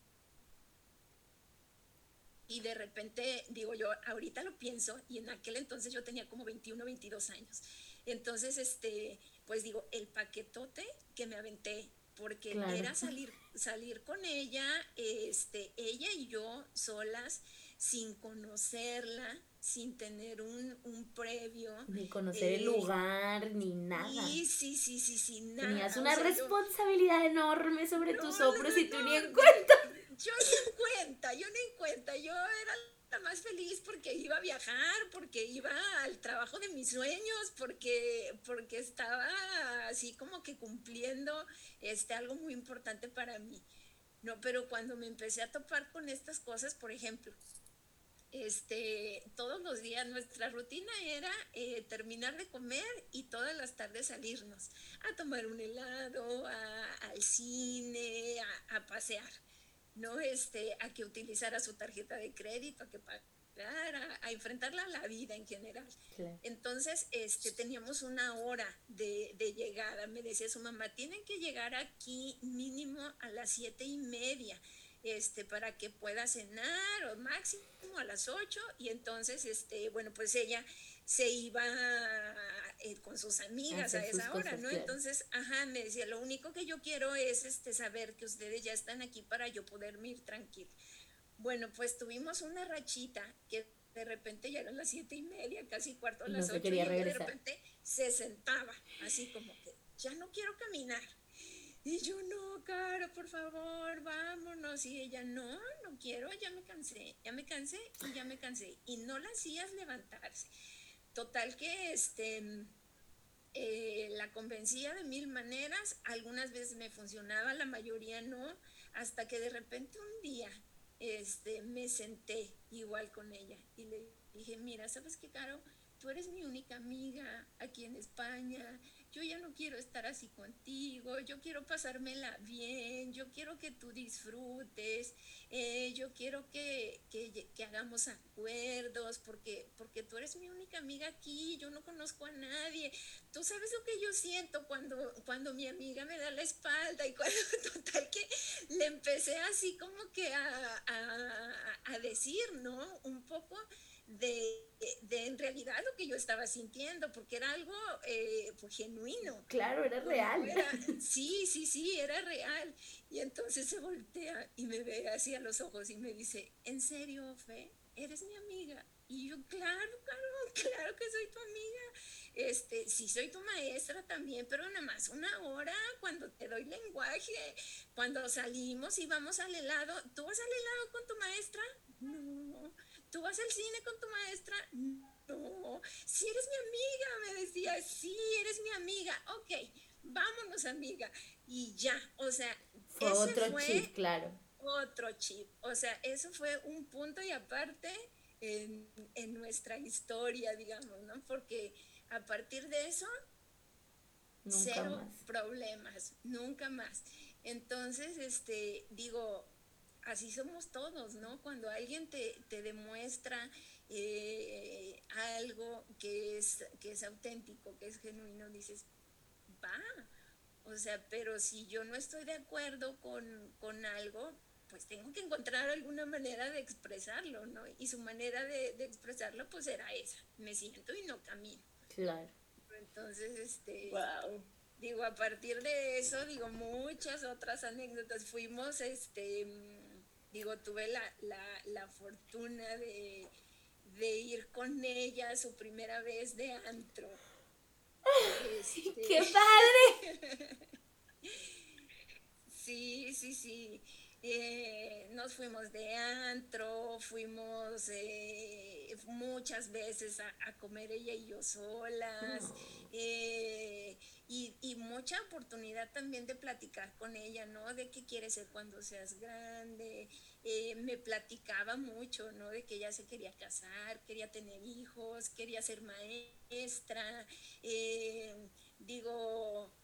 y de repente, digo yo, ahorita lo pienso y en aquel entonces yo tenía como 21, 22 años. Entonces, este, pues digo, el paquetote que me aventé, porque era salir, salir con ella, este, ella y yo solas, sin conocerla, sin tener un, un previo. Ni conocer el eh, lugar, ni nada. Sí, sí, sí, sí, sí, nada. Tenías una responsabilidad enorme sobre tus hombros y tú ni en cuenta yo ni en cuenta, yo ni en cuenta, yo era la más feliz porque iba a viajar, porque iba al trabajo de mis sueños, porque, porque estaba así como que cumpliendo este, algo muy importante para mí. No, pero cuando me empecé a topar con estas cosas, por ejemplo, este, todos los días nuestra rutina era eh, terminar de comer y todas las tardes salirnos a tomar un helado, al cine, a, pasear, ¿no? Este, a que utilizara su tarjeta de crédito, a que pagara, a, enfrentarla a la vida en general. Entonces, este, teníamos una hora de, de, llegada. Me decía su mamá, tienen que llegar aquí mínimo a las siete y media este, para que pueda cenar o máximo a las 8 y entonces, este, bueno, pues ella se iba eh, con sus amigas a esa hora, ¿no? Entonces, ajá, me decía, lo único que yo quiero es este, saber que ustedes ya están aquí para yo poder ir tranquila. Bueno, pues tuvimos una rachita que de repente ya eran las siete y media, casi cuarto a las ocho, y de repente se sentaba, así como que ya no quiero caminar y yo, no, Caro, por favor, vámonos. Y ella, no, no quiero, ya me cansé, ya me cansé y ya me cansé. Y no la hacías levantarse. Total que este, eh, la convencía de mil maneras, algunas veces me funcionaba, la mayoría no, hasta que de repente un día este, me senté igual con ella y le dije, mira, ¿sabes qué, Caro? Tú eres mi única amiga aquí en España yo ya no quiero estar así contigo, yo quiero pasármela bien, yo quiero que tú disfrutes, eh, yo quiero que, hagamos acuerdos, porque, porque tú eres mi única amiga aquí, yo no conozco a nadie. Tú sabes lo que yo siento cuando, cuando mi amiga me da la espalda y (laughs) cuando total que le empecé así como que a, a decir, ¿no? Un poco de, en realidad lo que yo estaba sintiendo, porque era algo eh, pues, genuino. Claro, era real. (laughs) sí, sí, sí, era real. Y entonces se voltea y me ve así a los ojos y me dice, ¿en serio, Fe? ¿Eres mi amiga? Y yo, claro, claro, (laughs) claro que soy tu amiga. Este, sí soy tu maestra también, pero nada más una hora cuando te doy lenguaje, cuando salimos y vamos al helado, ¿tú vas al helado con tu maestra? No. ¿Tú vas al cine con tu maestra? No, si eres mi amiga, me decía, sí, eres mi amiga, ok, vámonos amiga. Y ya, o sea, fue otro chip, claro. Otro chip, o sea, eso fue un punto y aparte en, en nuestra historia, digamos, ¿no? Porque a partir de eso, cero problemas, nunca más. Entonces, este, digo, así somos todos, ¿no? Cuando alguien te, demuestra eh, algo que es, que es auténtico, que es genuino, dices, va. O sea, pero si yo no estoy de acuerdo con, algo, pues tengo que encontrar alguna manera de expresarlo, ¿no? Y su manera de, de expresarlo, pues era esa. Me siento y no camino. Claro. Entonces, este... Wow digo, a partir de eso, digo, muchas otras anécdotas. Fuimos, este, digo, tuve la, fortuna de, ir con ella su primera vez de antro. Este, ¡Qué (laughs) padre! sí, sí, sí. Eh, nos fuimos de antro, fuimos eh, muchas veces a, comer ella y yo solas. Eh, y, mucha oportunidad también de platicar con ella, ¿no? De qué quiere ser cuando seas grande. Me platicaba mucho, ¿no? De que ella se quería casar, quería tener hijos, quería ser maestra. Digo, mm,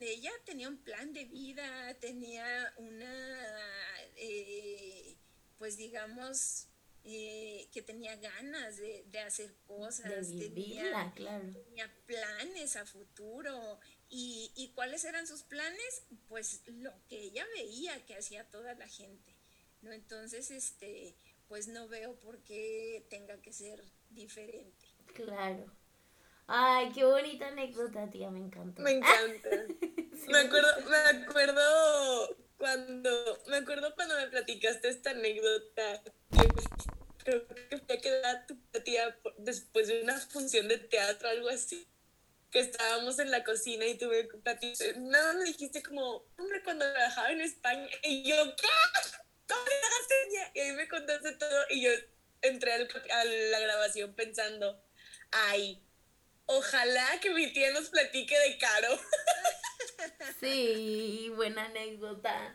ella tenía un plan de vida, tenía una, eh, pues digamos, eh, que tenía ganas de, hacer cosas, tenía, planes a futuro. Y, cuáles eran sus planes? Pues lo que ella veía que hacía toda la gente. ¿no? Entonces, este, pues no veo por qué tenga que ser diferente. Claro. Ay, qué bonita anécdota, tía, me encantó. Me encanta. (laughs) me acuerdo, me acuerdo cuando, me acuerdo cuando me platicaste esta anécdota, creo que fue que tu tía después de una función de teatro, algo así, que estábamos en la cocina y tuve que nada me dijiste como, hombre, cuando trabajaba en España, y yo, ¿qué? ¿Cómo Y ahí me contaste todo, y yo, entré a la grabación pensando, ay, ojalá que mi tía nos platique de Caro. (laughs) Sí, buena anécdota.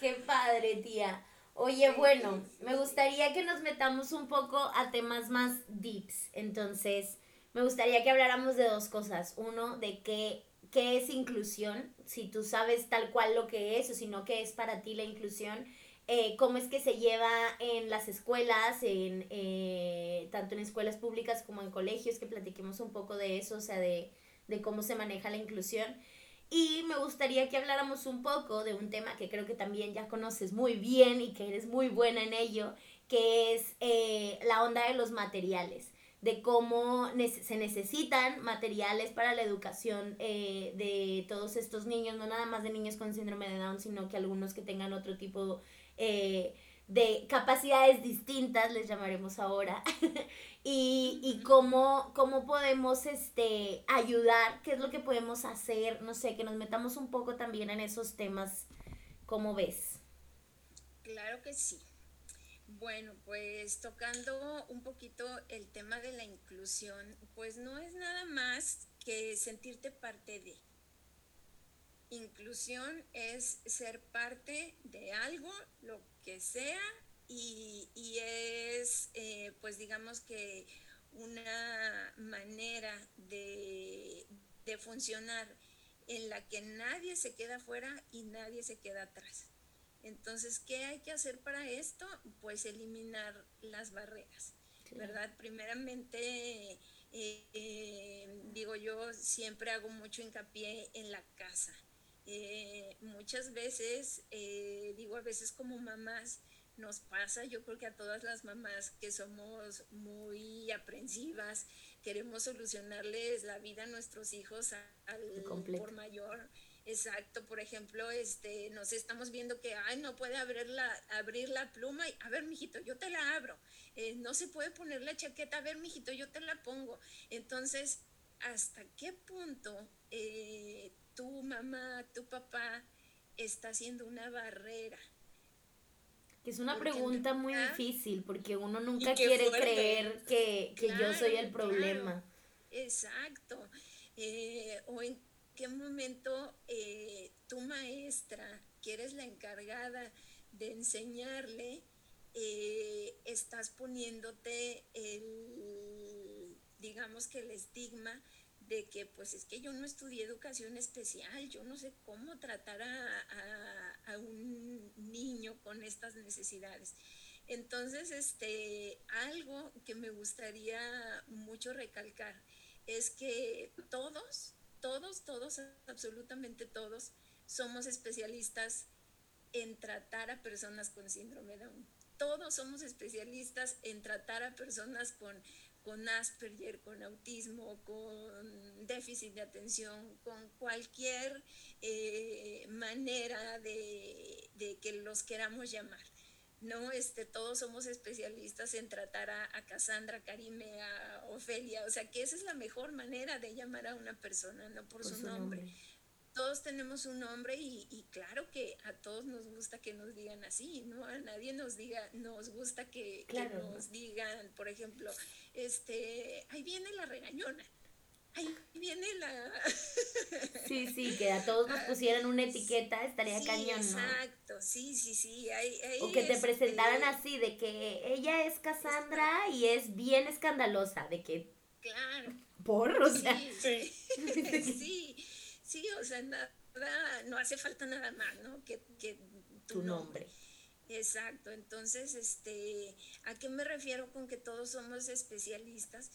Qué padre, tía. Oye, bueno, me gustaría que nos metamos un poco a temas más deeps. Entonces, me gustaría que habláramos de dos cosas. Uno, de qué, qué es inclusión, si tú sabes tal cual lo que es o si no, qué es para ti la inclusión. Eh, cómo es que se lleva en las escuelas, en, eh, tanto en escuelas públicas como en colegios, que platiquemos un poco de eso, o sea, de, cómo se maneja la inclusión. Y me gustaría que habláramos un poco de un tema que creo que también ya conoces muy bien y que eres muy buena en ello, que es eh, la onda de los materiales, de cómo se necesitan materiales para la educación eh, de todos estos niños, no nada más de niños con síndrome de Down, sino que algunos que tengan otro tipo eh, de capacidades distintas, les llamaremos ahora, (laughs) y, y cómo, cómo podemos este, ayudar, qué es lo que podemos hacer, no sé, que nos metamos un poco también en esos temas, ¿cómo ves? Claro que sí. Bueno, pues tocando un poquito el tema de la inclusión, pues no es nada más que sentirte parte de. Inclusión es ser parte de algo, lo que sea, y, es, eh, pues digamos que una manera de, de funcionar en la que nadie se queda afuera y nadie se queda atrás. Entonces, ¿qué hay que hacer para esto? Pues eliminar las barreras, ¿verdad? Primeramente, eh, eh, digo yo, siempre hago mucho hincapié en la casa. Eh, muchas veces, eh, digo a veces como mamás, nos pasa, yo creo que a todas las mamás que somos muy aprensivas, queremos solucionarles la vida a nuestros hijos al por mayor. Exacto, por ejemplo, este, nos estamos viendo que, ay, no puede abrir la, abrir la pluma, y, a ver, mijito, yo te la abro, eh, no se puede poner la chaqueta, a ver, mijito, yo te la pongo. Entonces, ¿hasta qué punto tu mamá, tu papá está haciendo una barrera. Que es una pregunta muy difícil porque uno nunca quiere creer que, yo soy el problema. Exacto. Eh, o en qué momento eh, tu maestra, que eres la encargada de enseñarle, eh, estás poniéndote el, digamos que el estigma de que pues es que yo no estudié educación especial, yo no sé cómo tratar a, un niño con estas necesidades. Entonces, este, algo que me gustaría mucho recalcar es que todos, todos, todos, absolutamente todos, somos especialistas en tratar a personas con síndrome Down. Todos somos especialistas en tratar a personas con con Asperger, con autismo, con déficit de atención, con cualquier eh, manera de, que los queramos llamar. ¿no? Este, todos somos especialistas en tratar a, a, Cassandra, Karime, a Ofelia, o sea que esa es la mejor manera de llamar a una persona, no por, su, nombre todos tenemos un nombre y, claro que a todos nos gusta que nos digan así, ¿no? A nadie nos diga, nos gusta que, nos digan, por ejemplo, este, ahí viene la regañona. Ahí viene la... (laughs) sí, sí, que a todos nos pusieran una etiqueta estaría cañón, Exacto, sí, sí, sí. o que te presentaran este así, de que ella es Cassandra y es bien escandalosa, de que... Claro. Por, o sea... sí. sí. (laughs) Sí, o sea, nada, no hace falta nada más, ¿no? Que, tu, nombre. Exacto, entonces, este, ¿a qué me refiero con que todos somos especialistas?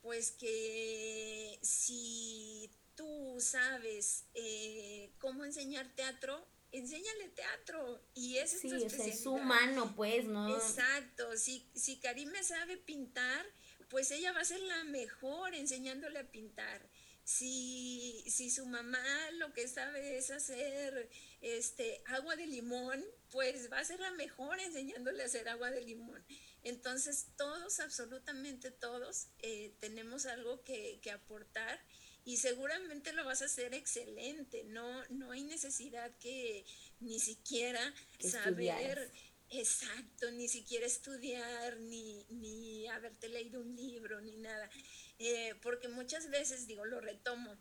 Pues que si tú sabes eh, cómo enseñar teatro, enséñale teatro y ese es tu es humano, pues, ¿no? Exacto, si, si Karime sabe pintar, pues ella va a ser la mejor enseñándole a pintar si, si su mamá lo que sabe es hacer este, agua de limón, pues va a ser la mejor enseñándole a hacer agua de limón. Entonces todos, absolutamente todos, eh, tenemos algo que, que, aportar y seguramente lo vas a hacer excelente. No, no hay necesidad que ni siquiera saber Exacto, ni siquiera estudiar, ni, ni haberte leído un libro, ni nada. Eh, porque muchas veces, digo, lo retomo,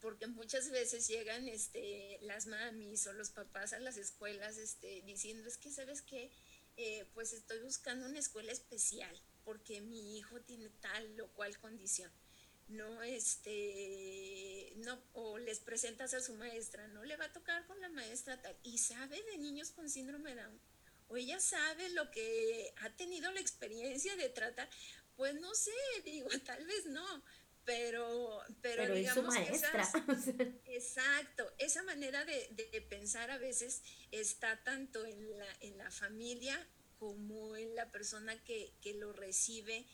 porque muchas veces llegan este, las mamis o los papás a las escuelas este, diciendo, es que, ¿sabes qué? Eh, pues estoy buscando una escuela especial porque mi hijo tiene tal o cual condición. No, este, no, o les presentas a su maestra, no le va a tocar con la maestra tal, y sabe de niños con síndrome Down, o ella sabe lo que ha tenido la experiencia de tratar, pues no sé, digo, (laughs) tal vez no, pero, pero, digamos maestra. (laughs) exacto, esa manera de, de, pensar a veces está tanto en la, en la familia como en la persona que, que lo recibe,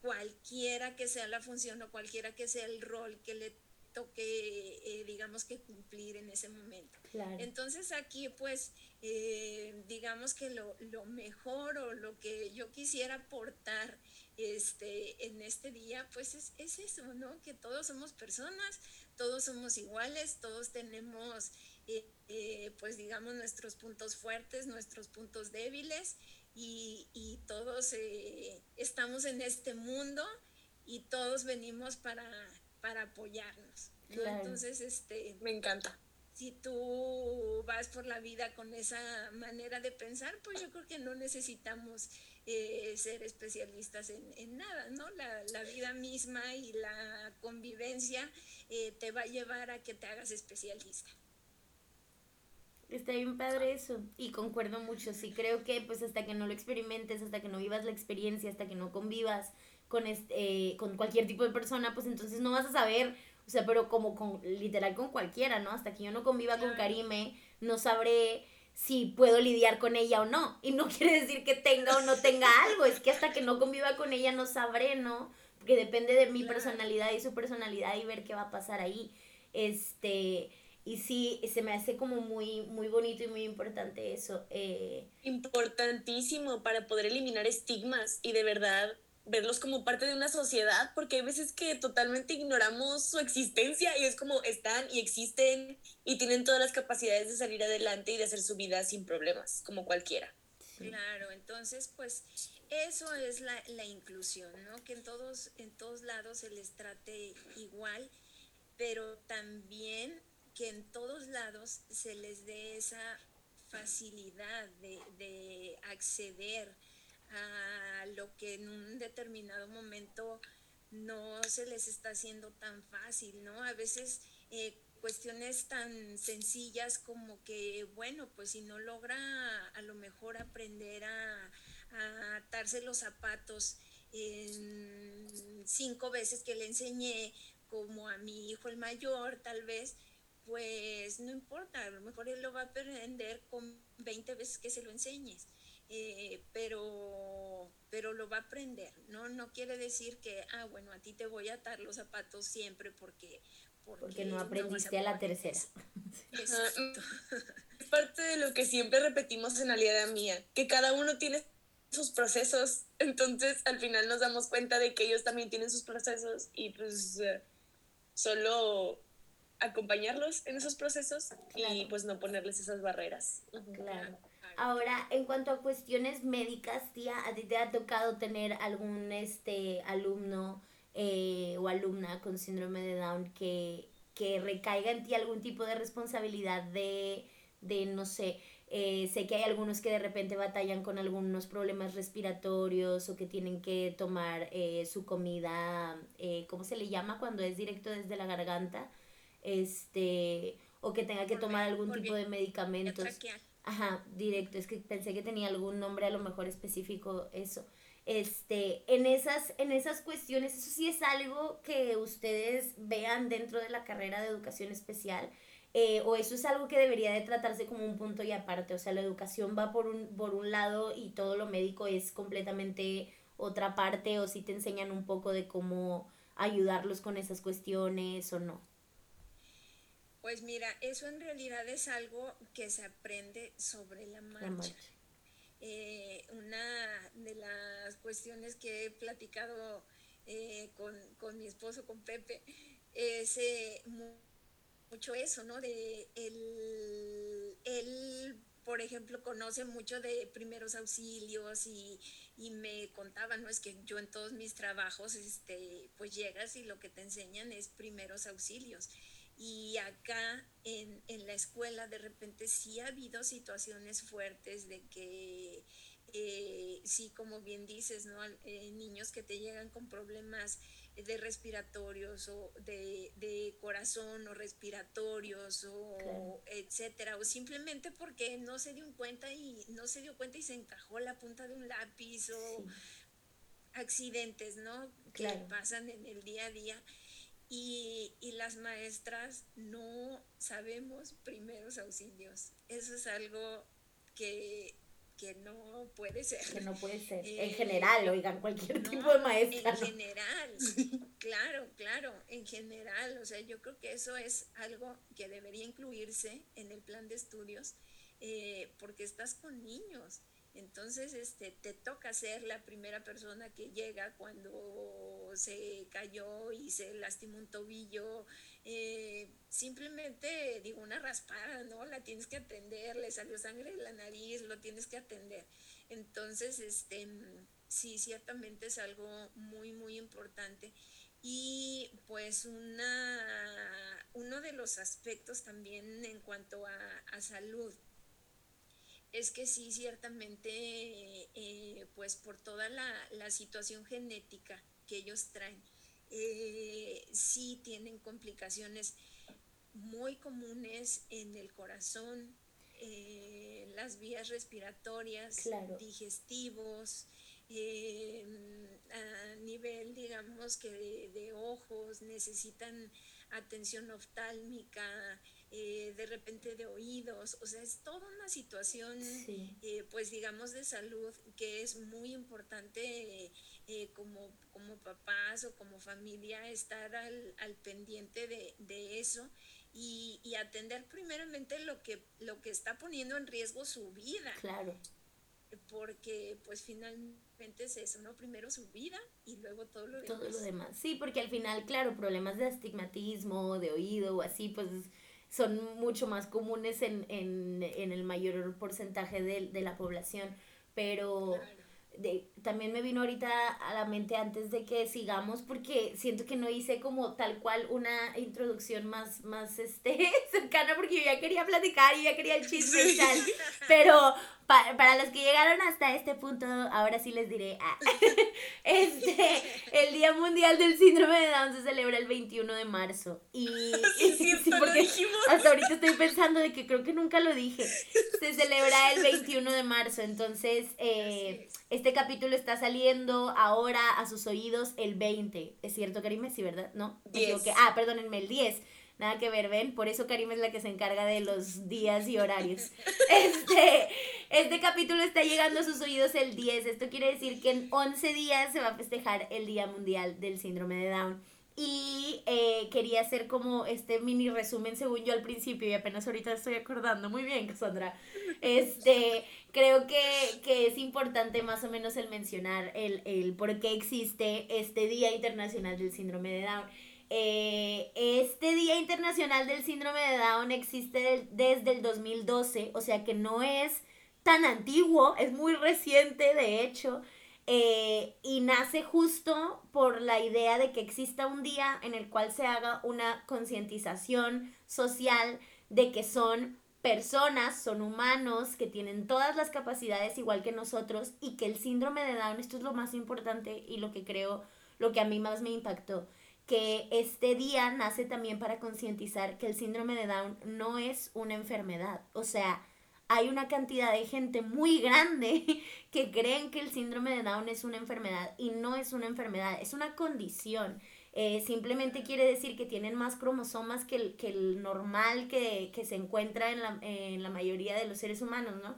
cualquiera que sea la función o cualquiera que sea el rol que le toque, eh, digamos que cumplir en ese momento. Entonces aquí pues, eh, digamos que lo, lo, mejor o lo que yo quisiera aportar este, en este día, pues es, eso, ¿no? Que todos somos personas, todos somos iguales, todos tenemos, eh, eh, pues digamos, nuestros puntos fuertes, nuestros puntos débiles y, todos eh, estamos en este mundo y todos venimos para, para apoyarnos. Entonces, este... Me encanta si tú vas por la vida con esa manera de pensar, pues yo creo que no necesitamos eh, ser especialistas en, nada, ¿no? La, vida misma y la convivencia eh, te va a llevar a que te hagas especialista. Está bien padre eso y concuerdo mucho, sí creo que pues hasta que no lo experimentes, hasta que no vivas la experiencia, hasta que no convivas con, este, eh, con cualquier tipo de persona, pues entonces no vas a saber, o sea, pero como con, literal con cualquiera, ¿no? Hasta que yo no conviva con Karime, no sabré si puedo lidiar con ella o no. Y no (laughs) quiere decir que tenga o no tenga algo, es que hasta que no conviva con ella no sabré, ¿no? Porque depende de mi personalidad y su personalidad y ver qué va a pasar ahí. Este, y sí, se me hace como muy, muy bonito y muy importante eso. Eh. Importantísimo para poder eliminar estigmas y de verdad verlos como parte de una sociedad, porque hay veces que totalmente ignoramos su existencia y es como están y existen y tienen todas las capacidades de salir adelante y de hacer su vida sin problemas, como cualquiera. Claro, entonces pues eso es la, la, inclusión, ¿no? Que en todos, en todos lados se les trate igual, pero también que en todos lados se les dé esa facilidad de, de acceder a lo que en un determinado momento no se les está haciendo tan fácil, ¿no? A veces eh, cuestiones tan sencillas como que, bueno, pues si no logra a lo mejor aprender a, atarse los zapatos en cinco veces que le enseñé, como a mi hijo el mayor tal vez, pues no importa, a lo mejor él lo va a aprender con 20 veces que se lo enseñes. Eh, pero, pero lo va a aprender, ¿no? No quiere decir que, ah, bueno, a ti te voy a atar los zapatos siempre porque... Porque, no aprendiste a, la tercera. (laughs) Exacto. Es parte de lo que siempre repetimos en Aliada Mía, que cada uno tiene sus procesos, entonces al final nos damos cuenta de que ellos también tienen sus procesos y pues eh, solo acompañarlos en esos procesos y pues no ponerles esas barreras. Claro. Ahora, en cuanto a cuestiones médicas, tía, ¿a ti te ha tocado tener algún este alumno eh, o alumna con síndrome de Down que, que recaiga en ti algún tipo de responsabilidad de, de no sé, eh, sé que hay algunos que de repente batallan con algunos problemas respiratorios o que tienen que tomar eh, su comida, ¿cómo se le llama cuando es directo desde la garganta? Este, o que tenga que tomar algún tipo de medicamentos. Ajá, directo, es que pensé que tenía algún nombre a lo mejor específico eso. Este, en esas, en esas cuestiones, eso sí es algo que ustedes vean dentro de la carrera de educación especial, eh, o eso es algo que debería de tratarse como un punto y aparte, o sea, la educación va por un, por un lado y todo lo médico es completamente otra parte, o si te enseñan un poco de cómo ayudarlos con esas cuestiones o no. Pues mira, eso en realidad es algo que se aprende sobre la marcha. Eh, una de las cuestiones que he platicado eh, con, mi esposo, con Pepe, es eh, mucho eso, ¿no? De el, por por ejemplo, conoce mucho de primeros auxilios y, y, me contaba, ¿no? Es que yo en todos mis trabajos, este, pues llegas y lo que te enseñan es primeros auxilios. Y acá en, en la escuela de repente sí ha habido situaciones fuertes de que eh, sí, como bien dices, ¿no? Eh, niños que te llegan con problemas de respiratorios o de, corazón o respiratorios o etcétera, o simplemente porque no se dio cuenta y no se dio cuenta y se encajó la punta de un lápiz o accidentes, ¿no? Que pasan en el día a día. Y, y, las maestras no sabemos primeros auxilios. Eso es algo que que no puede ser. Que no puede ser. (laughs) en eh, general, oigan, cualquier tipo de maestra. En general, (laughs) claro, claro, en general. O sea, yo creo que eso es algo que debería incluirse en el plan de estudios eh, porque estás con niños. Entonces, este, te toca ser la primera persona que llega cuando se cayó y se lastimó un tobillo. Eh, simplemente, digo, una raspada, ¿no? La tienes que atender, le salió sangre de la nariz, lo tienes que atender. Entonces, este, sí, ciertamente es algo muy, muy importante. Y pues una, uno de los aspectos también en cuanto a, salud es que sí, ciertamente, eh, pues por toda la, situación genética que ellos traen, eh, sí tienen complicaciones muy comunes en el corazón, eh, las vías respiratorias, digestivos, a nivel, digamos, que de ojos, necesitan atención oftálmica, eh, de repente de oídos, o sea, es toda una situación, eh, pues digamos, de salud que es muy importante eh, como, como papás o como familia estar al, al pendiente de, de eso. Y, y, atender primeramente lo que, lo que está poniendo en riesgo su vida. Claro. Porque pues finalmente es eso, ¿no? Primero su vida y luego todo lo demás. Todo lo demás. Sí, porque al final, claro, problemas de astigmatismo, de oído o así, pues son mucho más comunes en, en, en el mayor porcentaje de, de la población, pero de, también me vino ahorita a la mente antes de que sigamos porque siento que no hice como tal cual una introducción más, más este, (laughs) cercana porque yo ya quería platicar y ya quería el chisme y tal, pero para los que llegaron hasta este punto, ahora sí les diré, ah, (laughs) este, el Día Mundial del Síndrome de Down se celebra el 21 de marzo. Y, (laughs) (laughs) porque hasta ahorita estoy pensando de que creo que nunca lo dije. Se celebra el 21 de marzo, entonces eh, este capítulo está saliendo ahora a sus oídos el 20. ¿Es cierto, Karime? Sí, ¿verdad? ¿No? Ah, perdónenme, el 10 nada que ver, ven, por eso Karim es la que se encarga de los días y horarios. (laughs) Este, este capítulo está llegando a sus oídos el 10, esto quiere decir que en 11 días se va a festejar el Día Mundial del Síndrome de Down. Y eh, quería hacer como este mini resumen según yo al principio y apenas ahorita estoy acordando. Muy bien, Cassandra. Este, creo que, que, es importante más o menos el mencionar el, el por qué existe este Día Internacional del Síndrome de Down. Eh, este Día Internacional del Síndrome de Down existe desde el 2012, o sea que no es tan antiguo, es muy reciente de hecho, eh, y nace justo por la idea de que exista un día en el cual se haga una concientización social de que son personas, son humanos, que tienen todas las capacidades igual que nosotros y que el síndrome de Down, esto es lo más importante y lo que creo, lo que a mí más me impactó, que este día nace también para concientizar que el síndrome de Down no es una enfermedad. O sea, hay una cantidad de gente muy grande (laughs) que creen que el síndrome de Down es una enfermedad y no es una enfermedad, es una condición. Eh, simplemente quiere decir que tienen más cromosomas que el, que el normal que, se encuentra en la, en la mayoría de los seres humanos, ¿no?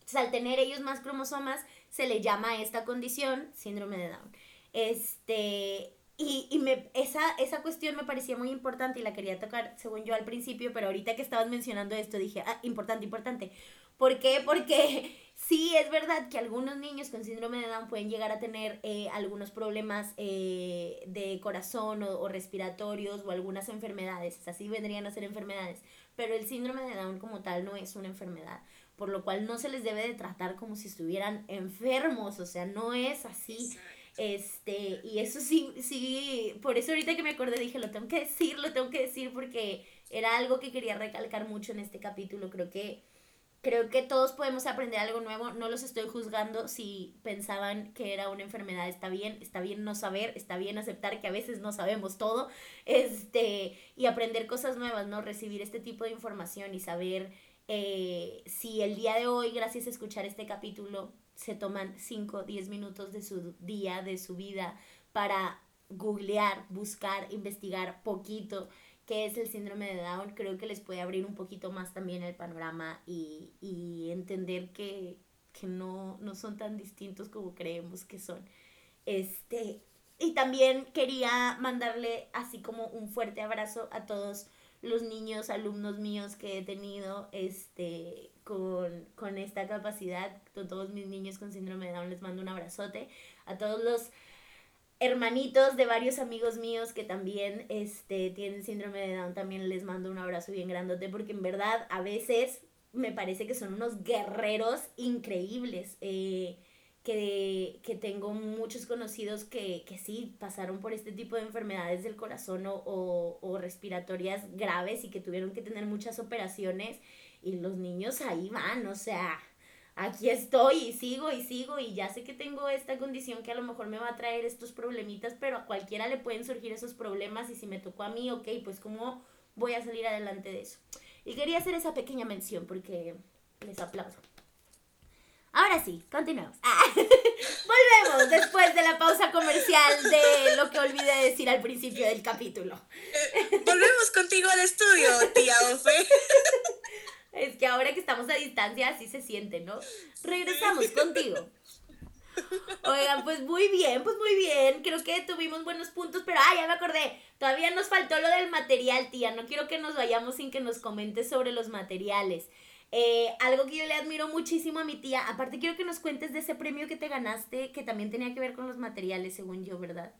Entonces, al tener ellos más cromosomas, se le llama a esta condición síndrome de Down. Este, y, y me, esa, esa cuestión me parecía muy importante y la quería tocar, según yo, al principio, pero ahorita que estabas mencionando esto dije, ah, importante, importante. ¿Por qué? Porque (laughs) Sí, es verdad que algunos niños con síndrome de Down pueden llegar a tener eh, algunos problemas eh, de corazón o, respiratorios o algunas enfermedades, así vendrían a ser enfermedades, pero el síndrome de Down como tal no es una enfermedad, por lo cual no se les debe de tratar como si estuvieran enfermos, o sea, no es así. Este, y eso sí, sí, por eso ahorita que me acordé dije, lo tengo que decir, lo tengo que decir porque era algo que quería recalcar mucho en este capítulo, creo que creo que todos podemos aprender algo nuevo. No los estoy juzgando si pensaban que era una enfermedad. Está bien, está bien no saber, está bien aceptar que a veces no sabemos todo. Este, y aprender cosas nuevas, ¿no? Recibir este tipo de información y saber eh, si el día de hoy, gracias a escuchar este capítulo, se toman 5, 10 minutos de su día, de su vida, para googlear, buscar, investigar poquito qué es el síndrome de Down, creo que les puede abrir un poquito más también el panorama y, entender que, no, no son tan distintos como creemos que son. Este, y también quería mandarle así como un fuerte abrazo a todos los niños, alumnos míos que he tenido este, con, con esta capacidad. A todos mis niños con síndrome de Down les mando un abrazote. A todos los hermanitos de varios amigos míos que también este, tienen síndrome de Down, también les mando un abrazo bien grandote porque en verdad a veces me parece que son unos guerreros increíbles. Eh, que, que, tengo muchos conocidos que, que, sí pasaron por este tipo de enfermedades del corazón o, o, o respiratorias graves y que tuvieron que tener muchas operaciones y los niños ahí van, o sea, aquí estoy y sigo y sigo y ya sé que tengo esta condición que a lo mejor me va a traer estos problemitas, pero a cualquiera le pueden surgir esos problemas y si me tocó a mí, ok, pues cómo voy a salir adelante de eso. Y quería hacer esa pequeña mención porque les aplaudo. Ahora sí, continuemos. Ah, (laughs) volvemos después de la pausa comercial de lo que olvidé decir al principio del capítulo. Eh, volvemos contigo al estudio, tía Ofe. (laughs) Es que ahora que estamos a distancia así se siente, ¿no? Regresamos contigo. Oigan, pues muy bien, pues muy bien. Creo que tuvimos buenos puntos, pero ah, ya me acordé. Todavía nos faltó lo del material, tía. No quiero que nos vayamos sin que nos comentes sobre los materiales. Eh, algo que yo le admiro muchísimo a mi tía. Aparte, quiero que nos cuentes de ese premio que te ganaste, que también tenía que ver con los materiales, según yo, ¿verdad?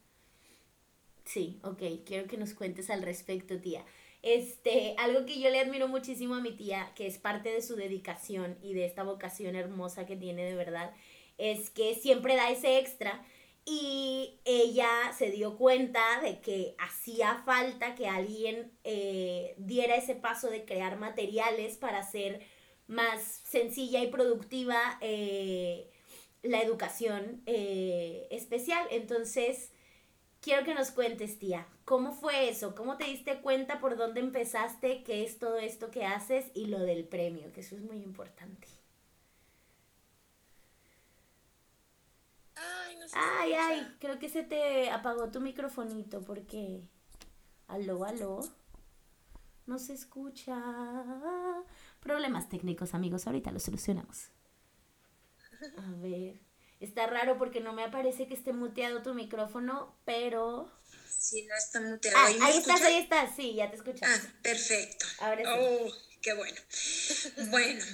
Sí, ok. Quiero que nos cuentes al respecto, tía. Este, algo que yo le admiro muchísimo a mi tía, que es parte de su dedicación y de esta vocación hermosa que tiene de verdad, es que siempre da ese extra y ella se dio cuenta de que hacía falta que alguien eh, diera ese paso de crear materiales para hacer más sencilla y productiva eh, la educación eh, especial. Entonces, quiero que nos cuentes, tía, ¿cómo fue eso? ¿Cómo te diste cuenta por dónde empezaste, qué es todo esto que haces y lo del premio, que eso es muy importante? Ay, no sé ay, ay, creo que se te apagó tu microfonito porque... Aló, aló. No se escucha. Problemas técnicos, amigos. Ahorita lo solucionamos. A ver. Está raro porque no me aparece que esté muteado tu micrófono, pero... Sí, no está muteado. Ah, ahí, estás, ahí estás, sí, ya te escuchas. Ah, perfecto. Ahora sí. Oh, qué bueno. (laughs) bueno,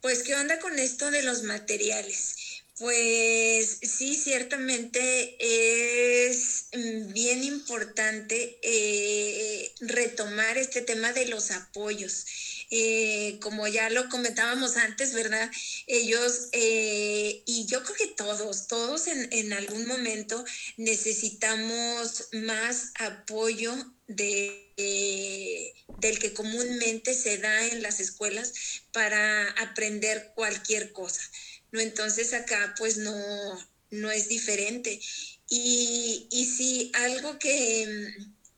pues ¿qué onda con esto de los materiales? Pues sí, ciertamente es bien importante eh, retomar este tema de los apoyos. Eh, como ya lo comentábamos antes, ¿verdad? Ellos, eh, y yo creo que todos, todos en, algún momento necesitamos más apoyo de, del que comúnmente se da en las escuelas para aprender cualquier cosa. ¿No? Entonces acá pues no, no es diferente. Y, y sí, algo que,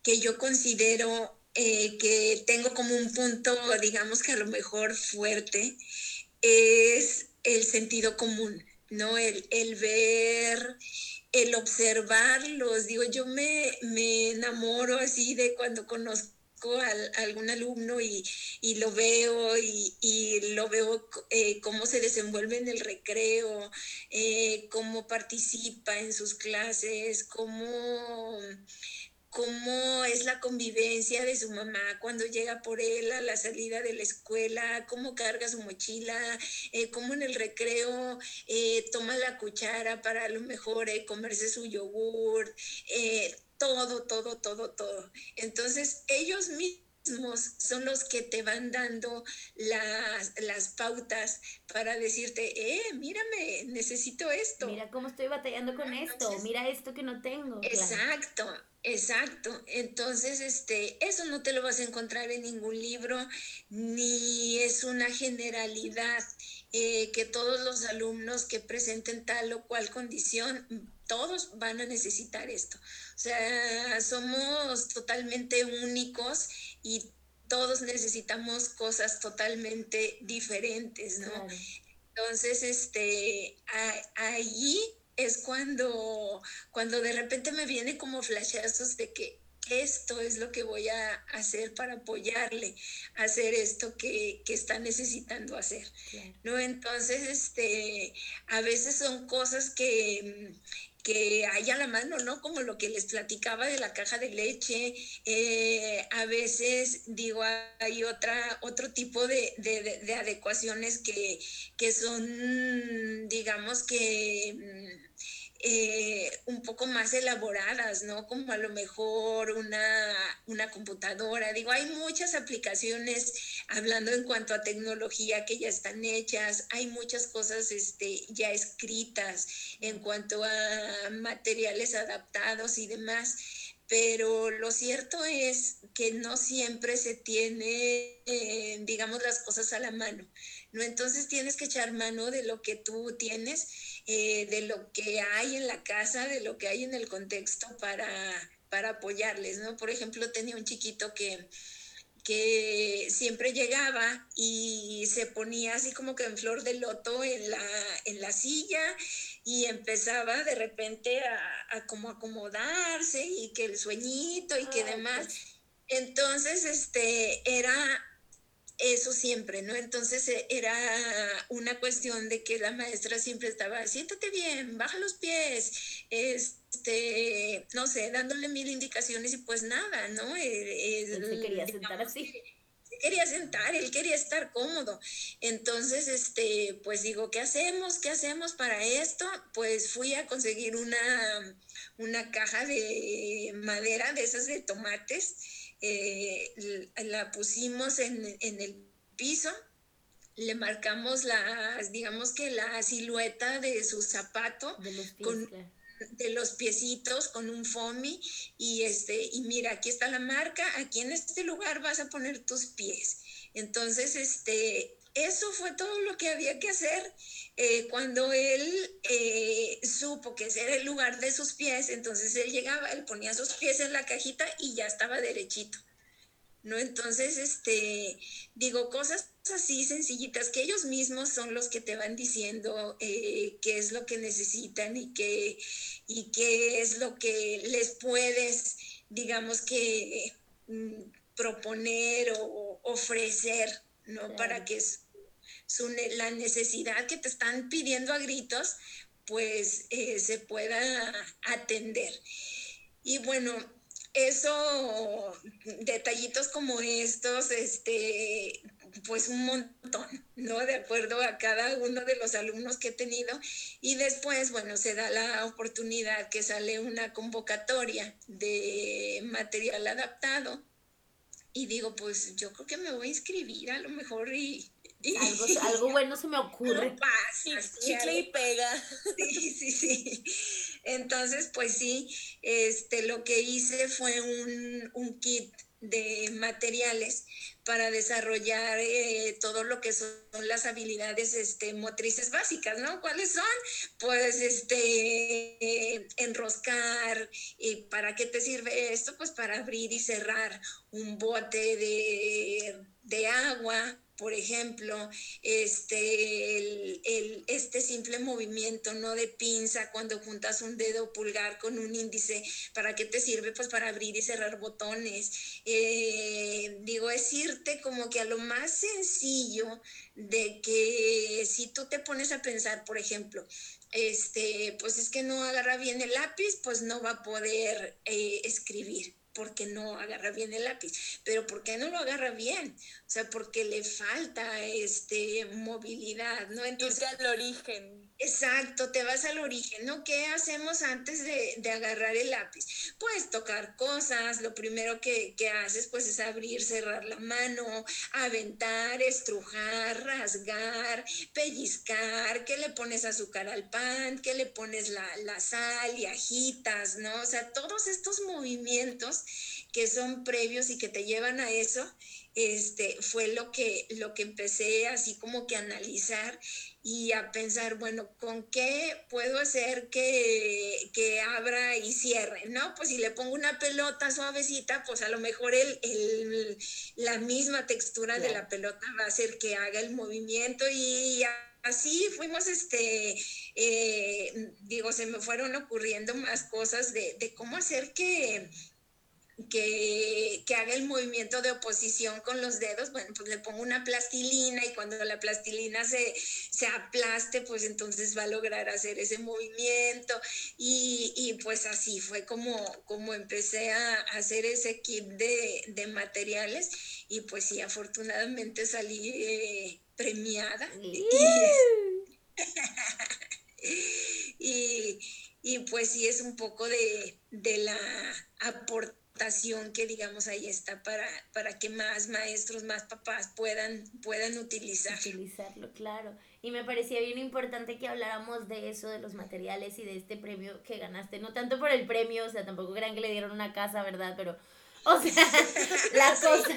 que yo considero eh, que tengo como un punto, digamos que a lo mejor fuerte, es el sentido común, ¿no? El, el ver, el observarlos. Digo, yo me, me enamoro así de cuando conozco a, algún alumno y, y lo veo y, y lo veo eh, cómo se desenvuelve en el recreo, eh, cómo participa en sus clases, cómo cómo es la convivencia de su mamá cuando llega por él a la salida de la escuela, cómo carga su mochila, eh, cómo en el recreo toma la cuchara para a lo mejor comerse su yogur, todo, todo, todo, todo. Entonces ellos mismos son los que te van dando las, las pautas para decirte, eh, mírame, necesito esto. Mira cómo estoy batallando con esto, mira esto que no tengo. Exacto. Exacto, entonces este, eso no te lo vas a encontrar en ningún libro, ni es una generalidad eh, que todos los alumnos que presenten tal o cual condición, todos van a necesitar esto. O sea, somos totalmente únicos y todos necesitamos cosas totalmente diferentes, ¿no? Entonces, este, allí es cuando, cuando de repente me viene como flashazos de que esto es lo que voy a hacer para apoyarle a hacer esto que, está necesitando hacer. ¿no? Entonces, este, a veces son cosas que, que hay a la mano, ¿no? Como lo que les platicaba de la caja de leche. Eh, a veces, digo, hay otra, otro tipo de, de adecuaciones que, que son, digamos que eh, un poco más elaboradas, ¿no? Como a lo mejor una, una computadora. Digo, hay muchas aplicaciones hablando en cuanto a tecnología que ya están hechas, hay muchas cosas este, ya escritas en cuanto a materiales adaptados y demás pero lo cierto es que no siempre se tiene, eh, digamos, las cosas a la mano, ¿no? Entonces tienes que echar mano de lo que tú tienes eh, de lo que hay en la casa, de lo que hay en el contexto para, para apoyarles, ¿no? Por ejemplo, tenía un chiquito que, que siempre llegaba y se ponía así como que en flor de loto en la, en la silla y empezaba de repente a, como acomodarse y que el sueñito y que demás. Pues. Entonces, este, era eso siempre, ¿no? Entonces eh, era una cuestión de que la maestra siempre estaba, siéntate bien, baja los pies, este, no sé, dándole mil indicaciones y pues nada, ¿no? él se quería sentar así. Se quería sentar, él quería estar cómodo. Entonces, este, pues digo, ¿qué hacemos? ¿Qué hacemos para esto? Pues fui a conseguir una, una caja de madera de esas de tomates eh, la pusimos en, el piso, le marcamos las, digamos que la silueta de su zapato de los, con, de los piecitos con un foamy y este, y mira, aquí está la marca, aquí en este lugar vas a poner tus pies. Entonces, este, eso fue todo lo que había que hacer. Eh, cuando él eh, supo que ese era el lugar de sus pies, entonces él llegaba, él ponía sus pies en la cajita y ya estaba derechito. ¿No? Entonces, este, digo, cosas así sencillitas que ellos mismos son los que te van diciendo eh, qué es lo que necesitan y qué, y qué es lo que les puedes, digamos que, mm, proponer o ofrecer ¿no? Para que su, la necesidad que te están pidiendo a gritos, pues eh, se pueda atender. Y bueno, eso, detallitos como estos, este, pues un montón, ¿no? De acuerdo a cada uno de los alumnos que he tenido. Y después, bueno, se da la oportunidad que sale una convocatoria de material adaptado y digo, pues yo creo que me voy a inscribir a lo mejor y... (laughs) algo, bueno se me ocurre. Chicle y pega. (laughs) Sí, sí, sí. Entonces, pues sí, este, lo que hice fue un, un kit de materiales para desarrollar eh, todo lo que son las habilidades este, motrices básicas, ¿no? ¿Cuáles son? Pues este, enroscar, ¿y para qué te sirve esto? Pues para abrir y cerrar un bote de, de agua, por ejemplo, este, este simple movimiento, ¿no? De pinza cuando juntas un dedo pulgar con un índice, ¿para qué te sirve? Pues para abrir y cerrar botones. Eh, digo, es irte como que a lo más sencillo de que si tú te pones a pensar, por ejemplo, este, pues es que no agarra bien el lápiz, pues no va a poder eh, escribir. Porque no agarra bien el lápiz. Pero ¿por qué no lo agarra bien? O sea, porque le falta este, movilidad, ¿no? Entonces, al origen. Exacto, te vas al origen, ¿no? ¿Qué hacemos antes de, agarrar el lápiz? Pues tocar cosas, lo primero que, que, haces pues es abrir, cerrar la mano, aventar, estrujar, rasgar, pellizcar, que le pones azúcar al pan, que le pones la, la sal y agitas, ¿no? O sea, todos estos movimientos que son previos y que te llevan a eso, este, fue lo que, lo que empecé así como que a analizar y a pensar, bueno, ¿con qué puedo hacer que, que, abra y cierre? ¿No? Pues si le pongo una pelota suavecita, pues a lo mejor el, el la misma textura de la pelota va a hacer que haga el movimiento y así fuimos, este, eh, digo, se me fueron ocurriendo más cosas de, de cómo hacer que que, haga el movimiento de oposición con los dedos, bueno, pues le pongo una plastilina y cuando la plastilina se, se aplaste, pues entonces va a lograr hacer ese movimiento y, pues así fue como, como empecé a hacer ese kit de, materiales y pues sí, afortunadamente salí eh, premiada. (laughs) Y, y, pues sí es un poco de, de la aportación que digamos ahí está para, para que más maestros, más papás puedan, puedan utilizar. Utilizarlo, claro. Y me parecía bien importante que habláramos de eso, de los materiales y de este premio que ganaste. No tanto por el premio, o sea, tampoco crean que le dieron una casa, ¿verdad? Pero, o sea, (laughs) la cosa, (laughs)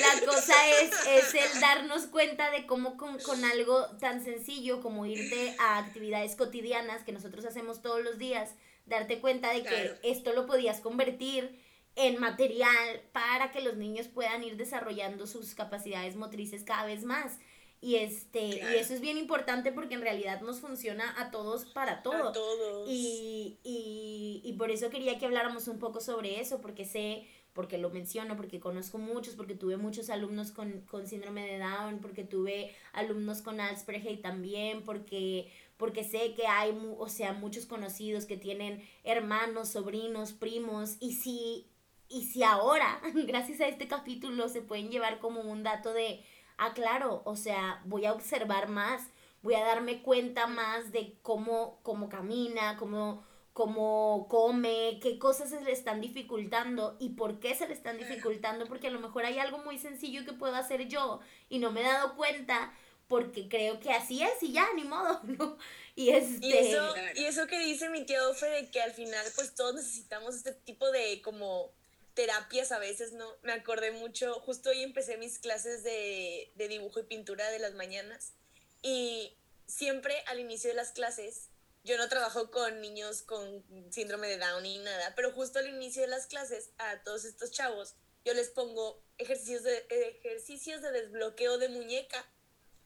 la cosa es, es el darnos cuenta de cómo con, con algo tan sencillo como irte a actividades cotidianas que nosotros hacemos todos los días, darte cuenta de que esto lo podías convertir en material para que los niños puedan ir desarrollando sus capacidades motrices cada vez más. Y este, y eso es bien importante porque en realidad nos funciona a todos para todo. A todos. Y, y, y por eso quería que habláramos un poco sobre eso, porque sé, porque lo menciono, porque conozco muchos, porque tuve muchos alumnos con, con síndrome de Down, porque tuve alumnos con Asperger también, porque porque sé que hay, o sea, muchos conocidos que tienen hermanos, sobrinos, primos, y si, y si ahora, (laughs) gracias a este capítulo, se pueden llevar como un dato de, ah, claro, o sea, voy a observar más, voy a darme cuenta más de cómo, cómo camina, cómo, cómo come, qué cosas se le están dificultando y por qué se le están dificultando, porque a lo mejor hay algo muy sencillo que puedo hacer yo y no me he dado cuenta porque creo que así es y ya, ni modo, (laughs) ¿no? Y, este... y, eso, y eso que dice mi tío Ofe de que al final pues todos necesitamos este tipo de como terapias a veces, ¿no? Me acordé mucho, justo hoy empecé mis clases de, de dibujo y pintura de las mañanas y siempre al inicio de las clases yo no trabajo con niños con síndrome de Down ni nada, pero justo al inicio de las clases a todos estos chavos yo les pongo ejercicios de, ejercicios de desbloqueo de muñeca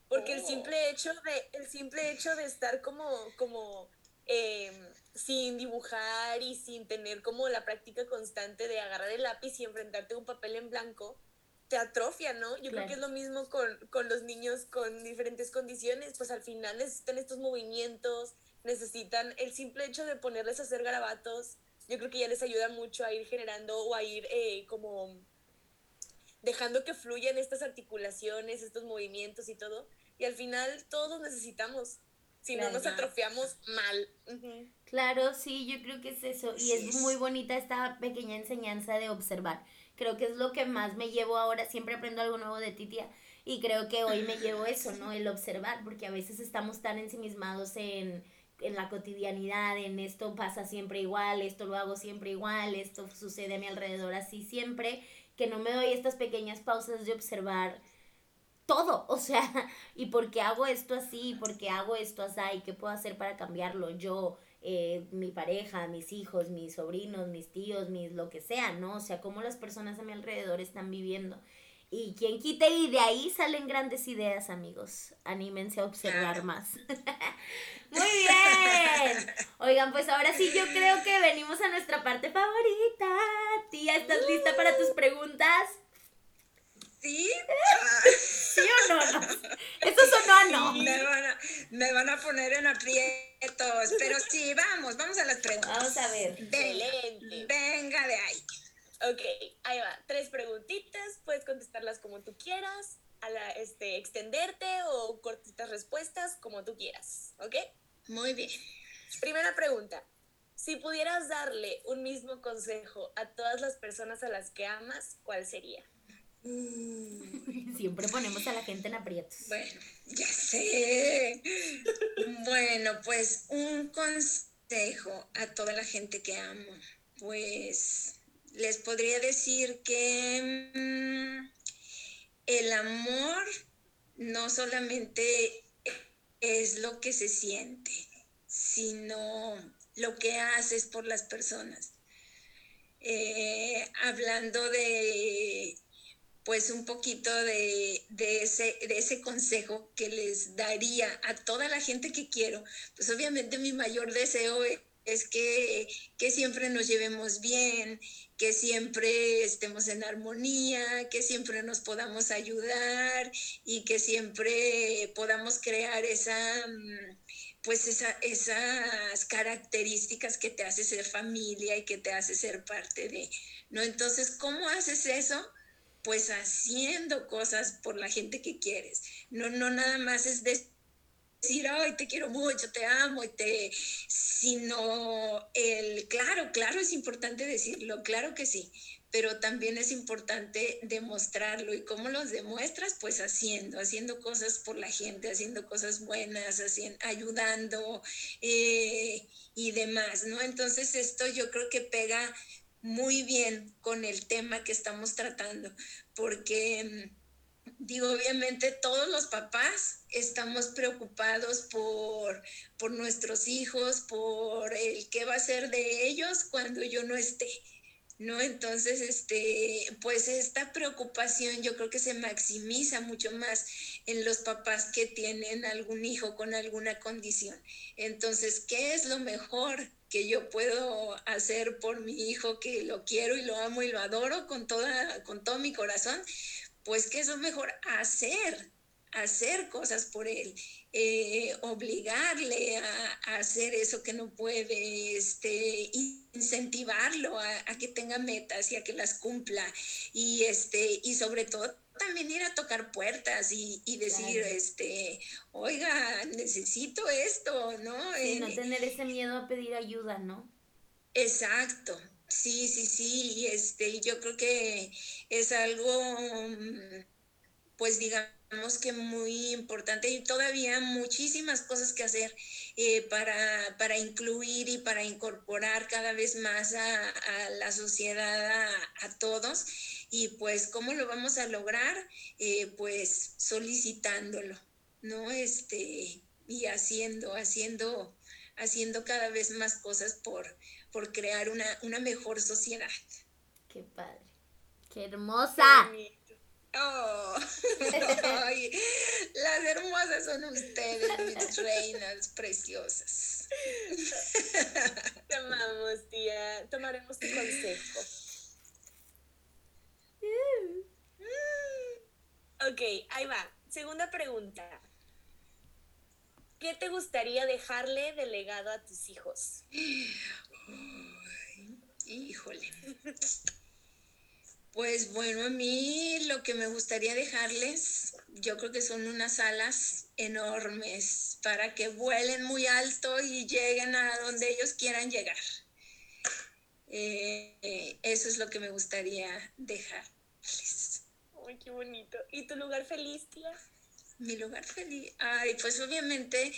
porque el simple oh. hecho de, el simple hecho de estar como, como em, sin dibujar y sin tener como la práctica constante de agarrar el lápiz y enfrentarte a un papel en blanco, te atrofia, ¿no? Yo creo que es lo mismo con, con los niños con diferentes condiciones, pues al final necesitan estos movimientos, necesitan el simple hecho de ponerles a hacer garabatos, yo creo que ya les ayuda mucho a ir generando o a ir eh, como dejando que fluyan estas articulaciones, estos movimientos y todo. Y al final todos necesitamos. Si no nos atrofiamos mal. Claro, sí, yo creo que es eso. Y es muy bonita esta pequeña enseñanza de observar. Creo que es lo que más me llevo ahora. Siempre aprendo algo nuevo de Titia. Y creo que hoy me llevo (laughs) eso, ¿no? El observar, porque a veces estamos tan ensimismados en, en la cotidianidad, en esto pasa siempre igual, esto lo hago siempre igual, esto sucede a mi alrededor así siempre, que no me doy estas pequeñas pausas de observar todo, o sea, (laughs) y por qué hago esto así, por qué hago esto así, y qué puedo hacer para cambiarlo yo, eh, mi pareja, mis hijos, mis sobrinos, mis tíos, mis lo que sea, ¿no? O sea, cómo las personas a mi alrededor están viviendo. Y quien quite, y de ahí salen grandes ideas, amigos. Anímense a observar más. (laughs) Muy bien. Oigan, pues ahora sí yo creo que venimos a nuestra parte favorita. Tía, ¿estás lista para tus preguntas? ¿Sí? ¿Sí o no? no? Eso sonó no. No, no, Me van a poner en aprietos, pero sí, vamos, vamos a las preguntas. Vamos a ver. Excelente. Venga de ahí. Ok, ahí va. Tres preguntitas, puedes contestarlas como tú quieras, a la, este, extenderte o cortitas respuestas como tú quieras, ¿ok? Muy bien. Primera pregunta. Si pudieras darle un mismo consejo a todas las personas a las que amas, ¿cuál sería? (laughs) Siempre ponemos a la gente en aprietos. Bueno, ya sé. bueno, pues un consejo a toda la gente que amo. Pues les podría decir que mm, el amor no solamente es lo que se siente, sino lo que haces por las personas. Eh, hablando de, pues un poquito de, ese, de ese consejo que les daría a toda la gente que quiero, pues obviamente mi mayor deseo es que, que siempre nos llevemos bien, que siempre estemos en armonía, que siempre nos podamos ayudar y que siempre podamos crear esa, mm, pues esas características que te hace ser familia y que te hace ser parte de, ¿no? Entonces, ¿cómo haces eso? Pues haciendo cosas por la gente que quieres. No, no nada más es decir, ay, te quiero mucho, te amo, y te, sino el, claro, claro, es importante decirlo, claro que sí, pero también es importante demostrarlo. ¿Y cómo los demuestras? Pues haciendo, haciendo cosas por la gente, haciendo cosas buenas, haciendo, ayudando eh, y demás, ¿no? Entonces esto yo creo que pega muy bien con el tema que estamos tratando, porque digo, obviamente todos los papás estamos preocupados por, por nuestros hijos, por el qué va a ser de ellos cuando yo no esté. ¿no? Entonces, este, pues esta preocupación yo creo que se maximiza mucho más en los papás que tienen algún hijo con alguna condición. Entonces, ¿qué es lo mejor que yo puedo hacer por mi hijo que lo quiero y lo amo y lo adoro con toda con todo mi corazón? pues ¿qué es lo mejor? Hacer, hacer cosas por él, eh, obligarle a, hacer eso que no puede, este, incentivarlo a, que tenga metas y a que las cumpla y, este, y sobre todo también ir a tocar puertas y, decir, este, oiga, necesito esto, ¿no? Sí, no tener ese miedo a pedir ayuda, ¿no? Exacto, Sí, sí, sí, este, yo creo que es algo, pues digamos que muy importante y todavía muchísimas cosas que hacer eh, para, para, incluir y para incorporar cada vez más a, la sociedad, a, todos. Y pues, ¿cómo lo vamos a lograr? Eh, pues solicitándolo, ¿no? Este, y haciendo, haciendo, haciendo cada vez más cosas por, por crear una, una mejor sociedad. Qué padre. Qué hermosa. Oh, (laughs) las hermosas son ustedes, mis reinas preciosas. Te amamos, tía. Tomaremos tu consejo. Ok, ahí va. Segunda pregunta. ¿Qué te gustaría dejarle de legado a tus hijos? híjole. Pues bueno, a mí lo que me gustaría dejarles, yo creo que son unas alas enormes para que vuelen muy alto y lleguen a donde ellos quieran llegar. Eh, eso es lo que me gustaría dejarles. Ay, qué bonito. ¿Y tu lugar feliz, tía? Mi lugar feliz. Ay, pues obviamente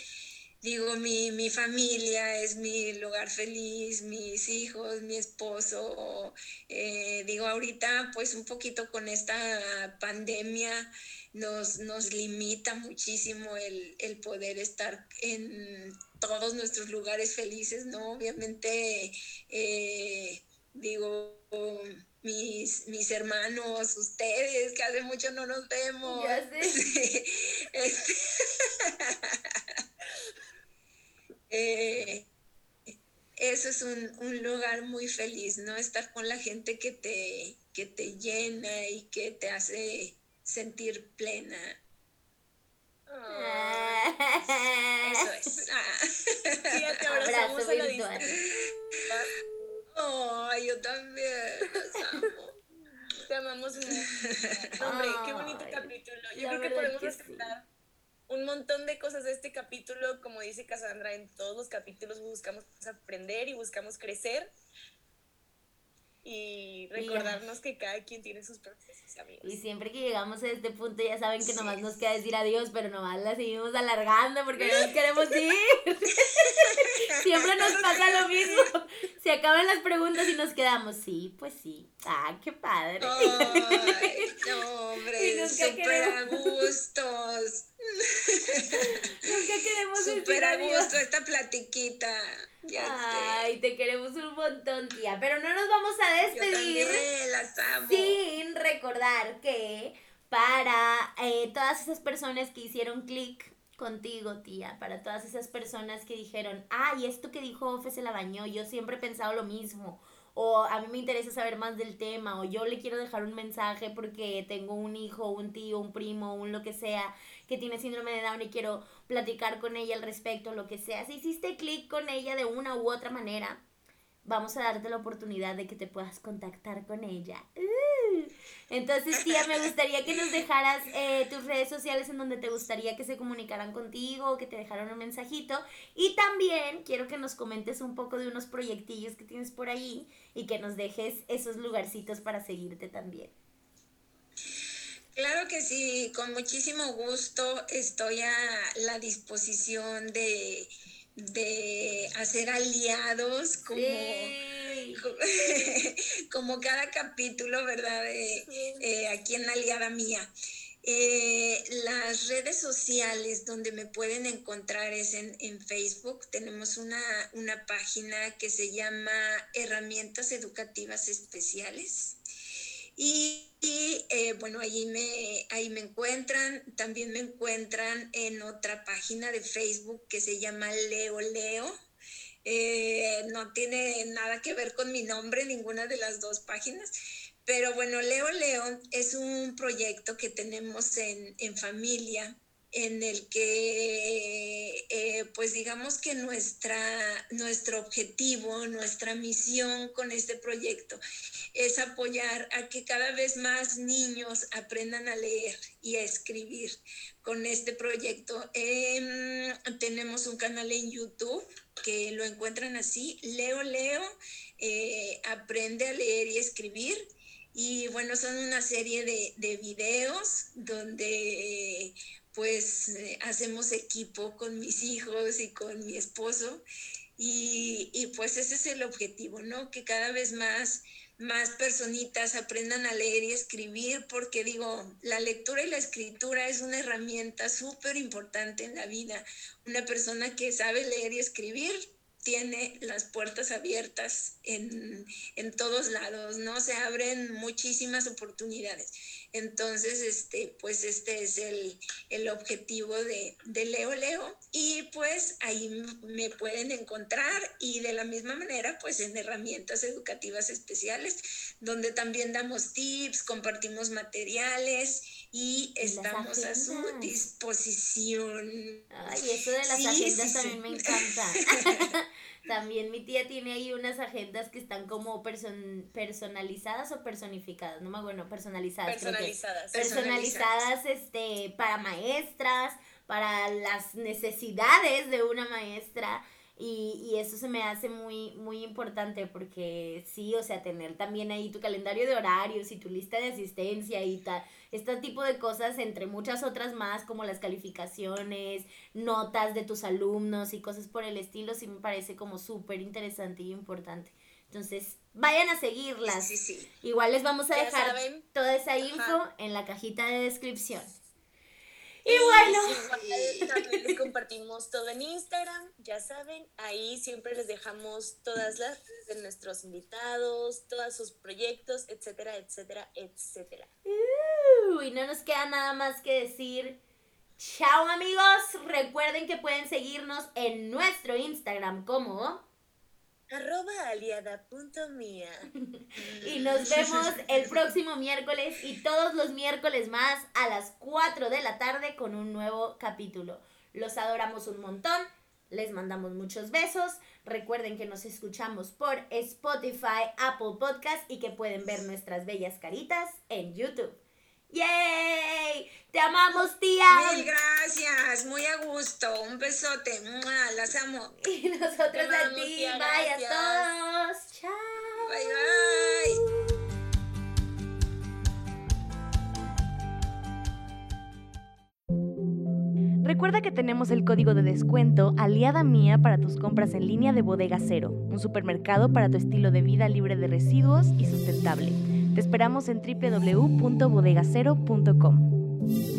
digo, mi, mi, familia es mi lugar feliz, mis hijos, mi esposo. Eh, digo, ahorita pues un poquito con esta pandemia nos, nos limita muchísimo el, el, poder estar en todos nuestros lugares felices, ¿no? Obviamente, eh, digo, mis, mis hermanos, ustedes, que hace mucho no nos vemos. Ya sé. (laughs) Este, (laughs) eh, eso es un, lugar muy feliz, ¿no? Estar con la gente que te, que te llena y que te hace sentir plena. Tía, (laughs) te abrazamos Abrazo a la virtual. distancia. Oh, yo también. Los amo. Te amamos mucho. No, (laughs) Hombre, qué bonito Ay, capítulo. Yo creo que podemos sí. rescatar un montón de cosas de este capítulo. Como dice Cassandra, en todos los capítulos buscamos aprender y buscamos crecer. Y recordarnos que cada quien tiene sus procesos, amigos. Y siempre que llegamos a este punto ya saben que Sí. nomás nos queda decir adiós, pero nomás la seguimos alargando porque no nos queremos (laughs) ir. (laughs) Siempre nos pasa lo mismo. Se acaban las preguntas y nos quedamos, sí, pues sí. Ah, qué padre. Ay, no, hombre, (laughs) súper a gustos. (laughs) Nunca queremos decir a gusto esta platiquita. Ya Ay, te queremos un montón, tía. Pero no nos vamos a. Yo despedir. también las amo. sin recordar que para eh, todas esas personas que hicieron clic contigo, tía, para todas esas personas que dijeron, ay, esto que dijo Ofe se la bañó, yo siempre he pensado lo mismo, o a mí me interesa saber más del tema, o yo le quiero dejar un mensaje porque tengo un hijo, un tío, un primo, un lo que sea, que tiene síndrome de Down y quiero platicar con ella al respecto, lo que sea. Si hiciste clic con ella de una u otra manera, vamos a darte la oportunidad de que te puedas contactar con ella. Uh. Entonces, tía, me (laughs) gustaría que nos dejaras eh, tus redes sociales en donde te gustaría que se comunicaran contigo, que te dejaran un mensajito. Y también quiero que nos comentes un poco de unos proyectillos que tienes por ahí y que nos dejes esos lugarcitos para seguirte también. Claro que sí, con muchísimo gusto estoy a la disposición de, de hacer aliados como, Sí. (laughs) como cada capítulo, ¿verdad? De, eh, aquí en Aliada Mía. Eh, las redes sociales donde me pueden encontrar es en, en Facebook. Tenemos una, una página que se llama Herramientas Educativas Especiales. Y, y, eh, bueno, ahí me, ahí me encuentran. También me encuentran en otra página de Facebook que se llama Leo Leo. Eh, no tiene nada que ver con mi nombre, ninguna de las dos páginas. Pero bueno, Leo Leo es un proyecto que tenemos en, en familia en el que, eh, pues digamos que nuestra, nuestro objetivo, nuestra misión con este proyecto es apoyar a que cada vez más niños aprendan a leer y a escribir con este proyecto. Eh, tenemos un canal en YouTube que lo encuentran así, Leo Leo, eh, aprende a leer y escribir. Y bueno, son una serie de, de videos donde pues eh, hacemos equipo con mis hijos y con mi esposo y, y, pues ese es el objetivo, ¿no? Que cada vez más, más personitas aprendan a leer y escribir porque digo, la lectura y la escritura es una herramienta súper importante en la vida. Una persona que sabe leer y escribir tiene las puertas abiertas en, en todos lados, ¿no? Se abren muchísimas oportunidades. Entonces, este, pues este es el, el objetivo de, de, Leo Leo y pues ahí me pueden encontrar y de la misma manera pues en herramientas educativas especiales donde también damos tips, compartimos materiales y estamos a su disposición. Ay, eso de las sí, agendas sí, también sí. me encanta. (laughs) (laughs) También mi tía tiene ahí unas agendas que están como person personalizadas o personificadas, no me acuerdo, no, personalizadas. Personalizadas. personalizadas, este, para maestras, para las necesidades de una maestra. Y, y, eso se me hace muy, muy importante porque sí, o sea, tener también ahí tu calendario de horarios y tu lista de asistencia y tal, este tipo de cosas, entre muchas otras más, como las calificaciones, notas de tus alumnos y cosas por el estilo, sí me parece como súper interesante y importante. Entonces, vayan a seguirlas. Sí, sí. Igual les vamos a Ya dejar saben. toda esa info Ajá. en la cajita de descripción. Y bueno, también les (laughs) compartimos todo en Instagram, ya saben, ahí siempre les dejamos todas las redes de nuestros invitados, todos sus proyectos, etcétera, etcétera, etcétera. uh, y no nos queda nada más que decir chao amigos. Recuerden que pueden seguirnos en nuestro Instagram como Arroba aliada.mía. y nos vemos el próximo miércoles y todos los miércoles más a las 4 de la tarde con un nuevo capítulo. Los adoramos un montón. Les mandamos muchos besos. Recuerden que nos escuchamos por Spotify, Apple Podcast y que pueden ver nuestras bellas caritas en YouTube. ¡Yay! ¡Te amamos, tía! Mil gracias, muy a gusto. Un besote. Las amo. (laughs) Y nosotros a ti. bye a todos. Chao. Bye, bye. Recuerda que tenemos el código de descuento Aliada Mía para tus compras en línea de Bodega Cero, un supermercado para tu estilo de vida libre de residuos y sustentable. Te esperamos en www.bodegacero.com.